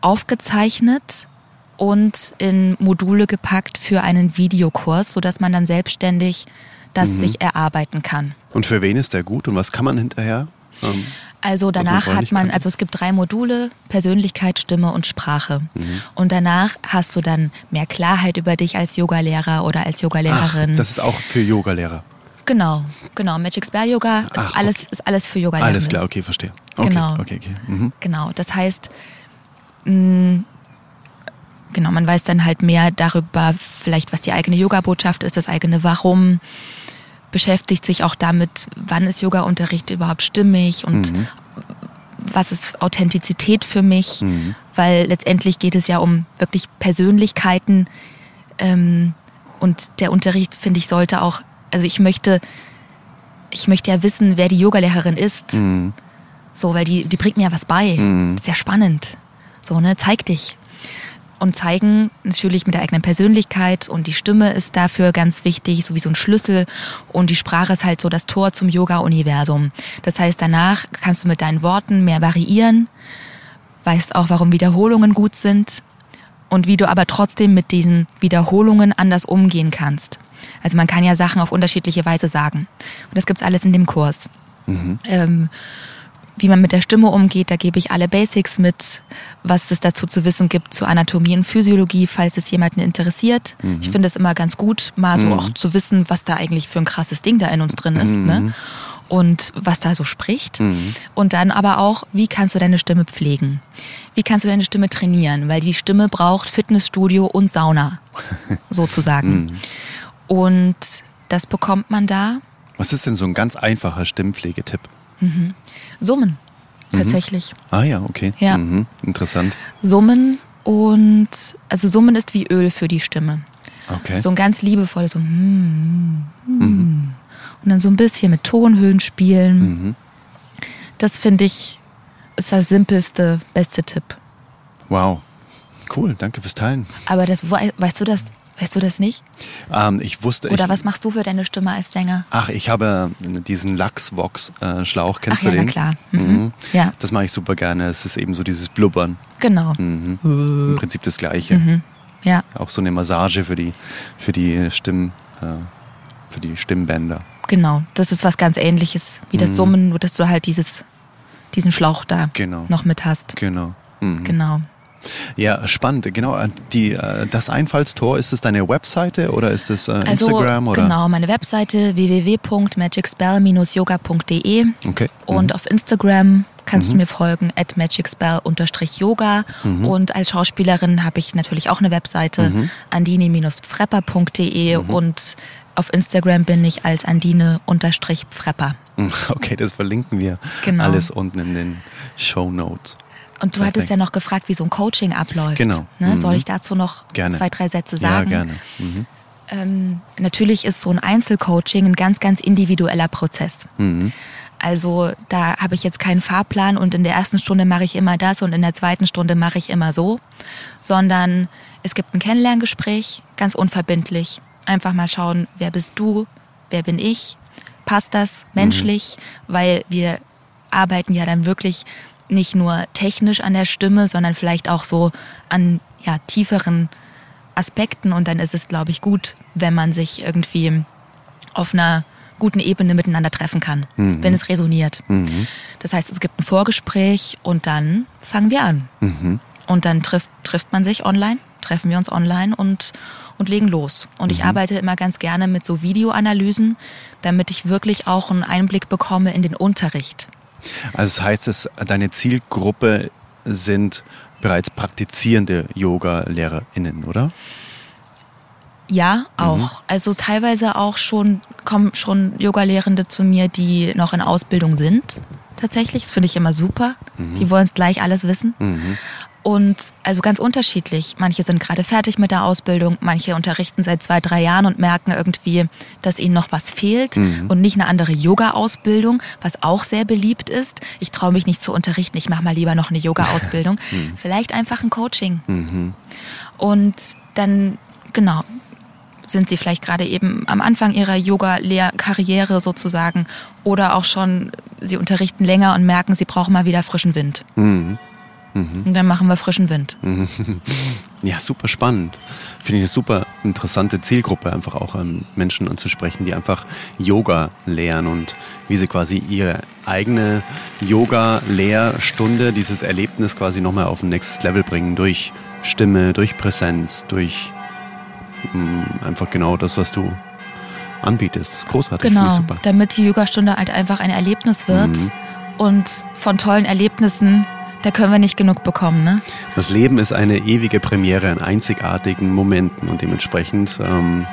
aufgezeichnet und in Module gepackt für einen Videokurs, sodass man dann selbstständig das sich erarbeiten kann. Und für wen ist der gut und was kann man hinterher? Ähm, Also man danach vorher hat man, kannte. also es gibt drei Module, Persönlichkeit, Stimme und Sprache. Mhm. Und danach hast du dann mehr Klarheit über dich als Yogalehrer oder als ach, Yogalehrerin. das ist auch für Yogalehrer. genau, genau. Magic Spell Yoga ist Ach, alles, ist alles für Yogalehrer. Alles klar, okay, verstehe. Okay, Genau. Okay, okay. Mhm. Genau, das heißt, mh, genau, man weiß dann halt mehr darüber, vielleicht was die eigene Yoga-Botschaft ist, das eigene Warum, beschäftigt sich auch damit, wann ist Yoga-Unterricht überhaupt stimmig und Mhm. was ist Authentizität für mich, weil letztendlich geht es ja um wirklich Persönlichkeiten ähm, und der Unterricht, finde ich, sollte auch, also ich möchte, ich möchte ja wissen, wer die Yogalehrerin ist. Mhm. So, weil die, die bringt mir ja was bei. Mhm. Ist ja spannend. So, ne, zeig dich. Und zeigen natürlich mit der eigenen Persönlichkeit und die Stimme ist dafür ganz wichtig, so wie so ein Schlüssel. Und die Sprache ist halt so das Tor zum Yoga-Universum. Das heißt, danach kannst du mit deinen Worten mehr variieren, weißt auch, warum Wiederholungen gut sind und wie du aber trotzdem mit diesen Wiederholungen anders umgehen kannst. Also man kann ja Sachen auf unterschiedliche Weise sagen. Und das gibt's alles in dem Kurs. Ähm, wie man mit der Stimme umgeht, da gebe ich alle Basics mit, was es dazu zu wissen gibt zu Anatomie und Physiologie, falls es jemanden interessiert. Ich finde es immer ganz gut, mal so auch zu wissen, was da eigentlich für ein krasses Ding da in uns drin ist. Ne? Und was da so spricht. Und dann aber auch, wie kannst du deine Stimme pflegen? Wie kannst du deine Stimme trainieren? Weil die Stimme braucht Fitnessstudio und Sauna, sozusagen. Und das bekommt man da. Was ist denn so ein ganz einfacher Stimmpflegetipp? Summen, tatsächlich. Ah ja, okay. Ja. Mhm. Interessant. Summen und also Summen ist wie Öl für die Stimme. Okay. So ein ganz liebevolles so hm, hm. und dann so ein bisschen mit Tonhöhen spielen. Mhm. Das finde ich ist das simpelste, beste Tipp. Wow. Cool, danke fürs Teilen. Aber das wei- weißt du das, weißt du das nicht? Ähm, ich wusste. Oder ich, was machst du für deine Stimme als Sänger? Ach, ich habe diesen Lachsvox-Schlauch. Kennst Ach ja, du na den? klar. Mhm. Ja. Das mache ich super gerne. Es ist eben so dieses Blubbern. Genau. Mhm. Im Prinzip das Gleiche. Ja, Auch so eine Massage für die, für die Stimmen, äh, für die Stimmbänder. genau. Das ist was ganz ähnliches wie das Summen, nur dass du halt dieses diesen Schlauch da Genau. noch mit hast. Genau. Mhm. Genau. Ja, spannend. Genau. äh, Die, äh, das Einfallstor, ist es deine Webseite oder ist es äh, Also Instagram? Oder? genau, meine Webseite www.magicspell-yoga.de Okay. und auf Instagram kannst du mir folgen at magicspell-yoga und als Schauspielerin habe ich natürlich auch eine Webseite andini-frepper.de und auf Instagram bin ich als Andine-Frepper. Okay, das verlinken wir Genau. alles unten in den Show Notes. Und du Perfekt. hattest ja noch gefragt, wie so ein Coaching abläuft. Genau. Ne? Mhm. Soll ich dazu noch Gerne. zwei, drei Sätze Ja, sagen? gerne. Mhm. Ähm, natürlich ist so ein Einzelcoaching ein ganz, ganz individueller Prozess. Mhm. Also da habe ich jetzt keinen Fahrplan und in der ersten Stunde mache ich immer das und in der zweiten Stunde mache ich immer so, sondern es gibt ein Kennenlerngespräch, ganz unverbindlich. Einfach mal schauen, wer bist du, wer bin ich, passt das menschlich, weil wir arbeiten ja dann wirklich nicht nur technisch an der Stimme, sondern vielleicht auch so an ja, tieferen Aspekten und dann ist es, glaube ich, gut, wenn man sich irgendwie auf einer guten Ebene miteinander treffen kann, wenn es resoniert. Das heißt, es gibt ein Vorgespräch und dann fangen wir an. Und dann trifft, trifft man sich online, treffen wir uns online und, und legen los. Und ich arbeite immer ganz gerne mit so Videoanalysen, damit ich wirklich auch einen Einblick bekomme in den Unterricht. Also das heißt, es, deine Zielgruppe sind bereits praktizierende Yoga-LehrerInnen, oder? Ja, auch. Also teilweise auch schon, kommen schon Yoga-Lehrende zu mir, die noch in Ausbildung sind. Tatsächlich. Das finde ich immer super. Die wollen es gleich alles wissen. Und also ganz unterschiedlich. Manche sind gerade fertig mit der Ausbildung, manche unterrichten seit zwei, drei Jahren und merken irgendwie, dass ihnen noch was fehlt und nicht eine andere Yoga-Ausbildung, was auch sehr beliebt ist. Ich traue mich nicht zu unterrichten, ich mache mal lieber noch eine Yoga-Ausbildung. Vielleicht einfach ein Coaching. Und dann, genau, sind sie vielleicht gerade eben am Anfang ihrer Yoga-Lehrkarriere sozusagen oder auch schon, sie unterrichten länger und merken, sie brauchen mal wieder frischen Wind. Und dann machen wir frischen Wind. Ja, super spannend. Finde ich eine super interessante Zielgruppe, einfach auch an Menschen anzusprechen, die einfach Yoga lehren und wie sie quasi ihre eigene Yoga-Lehrstunde, dieses Erlebnis quasi nochmal auf ein nächstes Level bringen durch Stimme, durch Präsenz, durch mh, einfach genau das, was du anbietest. Großartig, Genau, super. damit die Yogastunde halt einfach ein Erlebnis wird. Und von tollen Erlebnissen, da können wir nicht genug bekommen, ne? Das Leben ist eine ewige Premiere an einzigartigen Momenten und dementsprechend, ähm,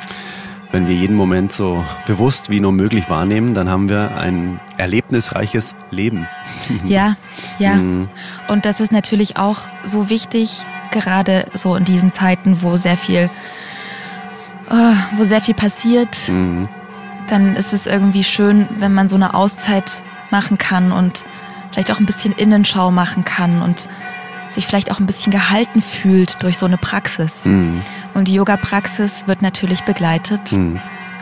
wenn wir jeden Moment so bewusst wie nur möglich wahrnehmen, dann haben wir ein erlebnisreiches Leben. Ja, ja. Mhm. Und das ist natürlich auch so wichtig, gerade so in diesen Zeiten, wo sehr viel, äh, wo sehr viel passiert. Mhm. Dann ist es irgendwie schön, wenn man so eine Auszeit machen kann und vielleicht auch ein bisschen Innenschau machen kann und sich vielleicht auch ein bisschen gehalten fühlt durch so eine Praxis. Mhm. Und die Yoga-Praxis wird natürlich begleitet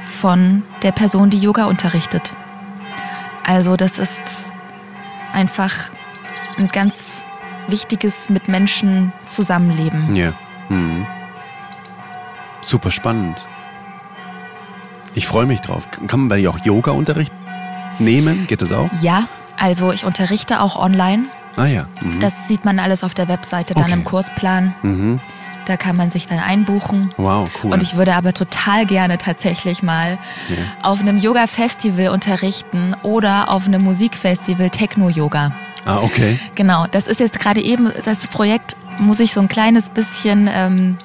von der Person, die Yoga unterrichtet. Also das ist einfach ein ganz wichtiges mit Menschen zusammenleben. Ja. Mhm. Super spannend. Ich freue mich drauf. Kann man bei dir auch Yoga-Unterricht nehmen? Geht das auch? Ja, also ich unterrichte auch online. Ah ja. Mhm. Das sieht man alles auf der Webseite dann Okay. im Kursplan. Mhm. Da kann man sich dann einbuchen. Wow, cool. Und ich würde aber total gerne tatsächlich mal Ja. auf einem Yoga-Festival unterrichten oder auf einem Musikfestival Techno-Yoga. ah, okay. Genau, das ist jetzt gerade eben, das Projekt muss ich so ein kleines bisschen ähm,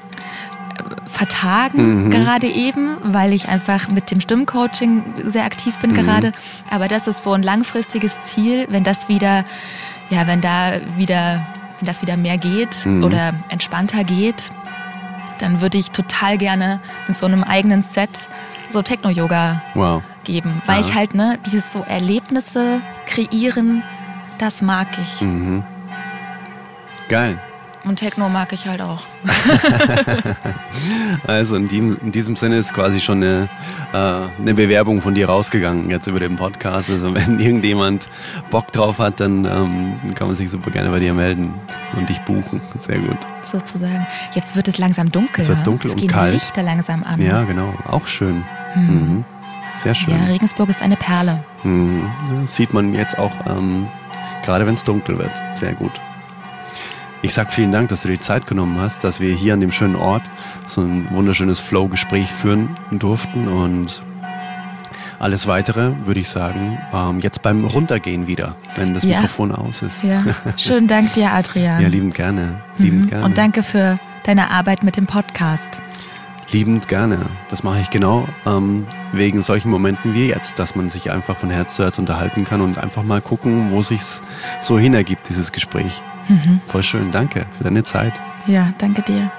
vertagen, gerade eben, weil ich einfach mit dem Stimmcoaching sehr aktiv bin gerade. Aber das ist so ein langfristiges Ziel, wenn das wieder, ja, wenn da wieder, wenn das wieder mehr geht oder entspannter geht, dann würde ich total gerne mit so einem eigenen Set so Techno-Yoga Wow. geben, weil Ja. ich halt, ne, dieses so Erlebnisse kreieren, das mag ich. Geil. Und Techno mag ich halt auch. Also in diesem, in diesem Sinne ist quasi schon eine, äh, eine Bewerbung von dir rausgegangen jetzt über den Podcast. Also wenn irgendjemand Bock drauf hat, dann ähm, kann man sich super gerne bei dir melden und dich buchen. Sehr gut. sozusagen. Jetzt wird es langsam dunkel. Jetzt wird's ne? dunkel es und gehen kalt. die Lichter langsam an. Ja, genau. Auch schön. Mhm. Sehr schön. Ja, Regensburg ist eine Perle. Mhm. Sieht man jetzt auch, ähm, gerade wenn es dunkel wird. Sehr gut. Ich sag vielen Dank, dass du dir die Zeit genommen hast, dass wir hier an dem schönen Ort so ein wunderschönes Flow-Gespräch führen durften und alles weitere würde ich sagen, ähm, jetzt beim Runtergehen wieder, wenn das Ja. Mikrofon aus ist. Ja. Schönen Dank dir, Adrian. Ja, liebend gerne. Liebend Mhm. gerne. Und danke für deine Arbeit mit dem Podcast. Liebend gerne. Das mache ich genau ähm, wegen solchen Momenten wie jetzt, dass man sich einfach von Herz zu Herz unterhalten kann und einfach mal gucken, wo sich's so hinergibt, dieses Gespräch. Mhm. Voll schön, danke für deine Zeit. Ja, danke dir.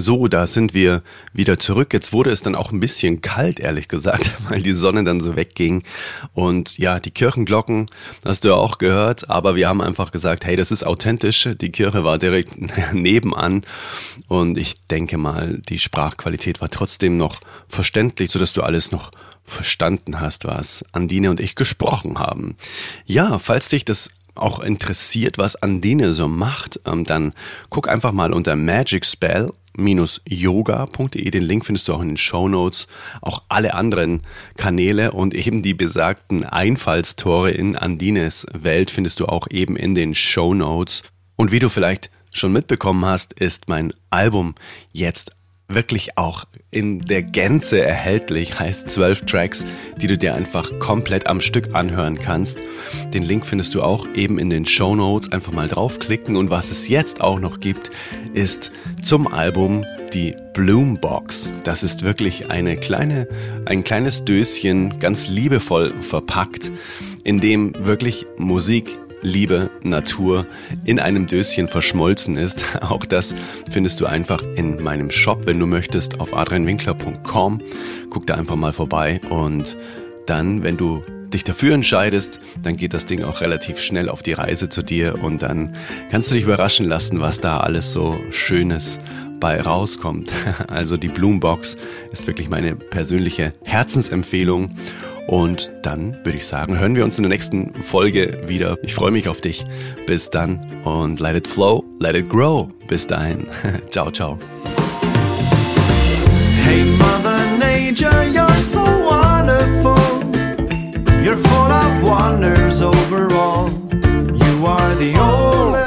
So, da sind wir wieder zurück. Jetzt wurde es dann auch ein bisschen kalt, ehrlich gesagt, weil die Sonne dann so wegging. Und ja, die Kirchenglocken hast du ja auch gehört, aber wir haben einfach gesagt, hey, das ist authentisch. Die Kirche war direkt nebenan. Und ich denke mal, die Sprachqualität war trotzdem noch verständlich, sodass du alles noch verstanden hast, was Andine und ich gesprochen haben. Ja, falls dich das auch interessiert, was Andine so macht, ähm, dann guck einfach mal unter Magic Spell yoga.de. Den Link findest du auch in den Show Notes. Auch alle anderen Kanäle und eben die besagten Einfallstore in Andines Welt findest du auch eben in den Show Notes. Und wie du vielleicht schon mitbekommen hast, ist mein Album jetzt wirklich auch in der Gänze erhältlich, heißt zwölf Tracks, die du dir einfach komplett am Stück anhören kannst. Den Link findest du auch eben in den Show Notes. Einfach mal draufklicken. Und was es jetzt auch noch gibt, ist zum Album die Bloombox. Das ist wirklich eine kleine, ein kleines Döschen, ganz liebevoll verpackt, in dem wirklich Musik Liebe, Natur in einem Döschen verschmolzen ist. Auch das findest du einfach in meinem Shop, wenn du möchtest, auf adrianwinkler.com. Guck da einfach mal vorbei und dann, wenn du dich dafür entscheidest, dann geht das Ding auch relativ schnell auf die Reise zu dir und dann kannst du dich überraschen lassen, was da alles so Schönes bei rauskommt. Also die Bloombox ist wirklich meine persönliche Herzensempfehlung und dann würde ich sagen, hören wir uns in der nächsten Folge wieder. Ich freue mich auf dich. Bis dann und let it flow, let it grow. Bis dahin. ciao, ciao. Hey Mother Nature, you're so wonderful. You're full of wonders overall. You are the only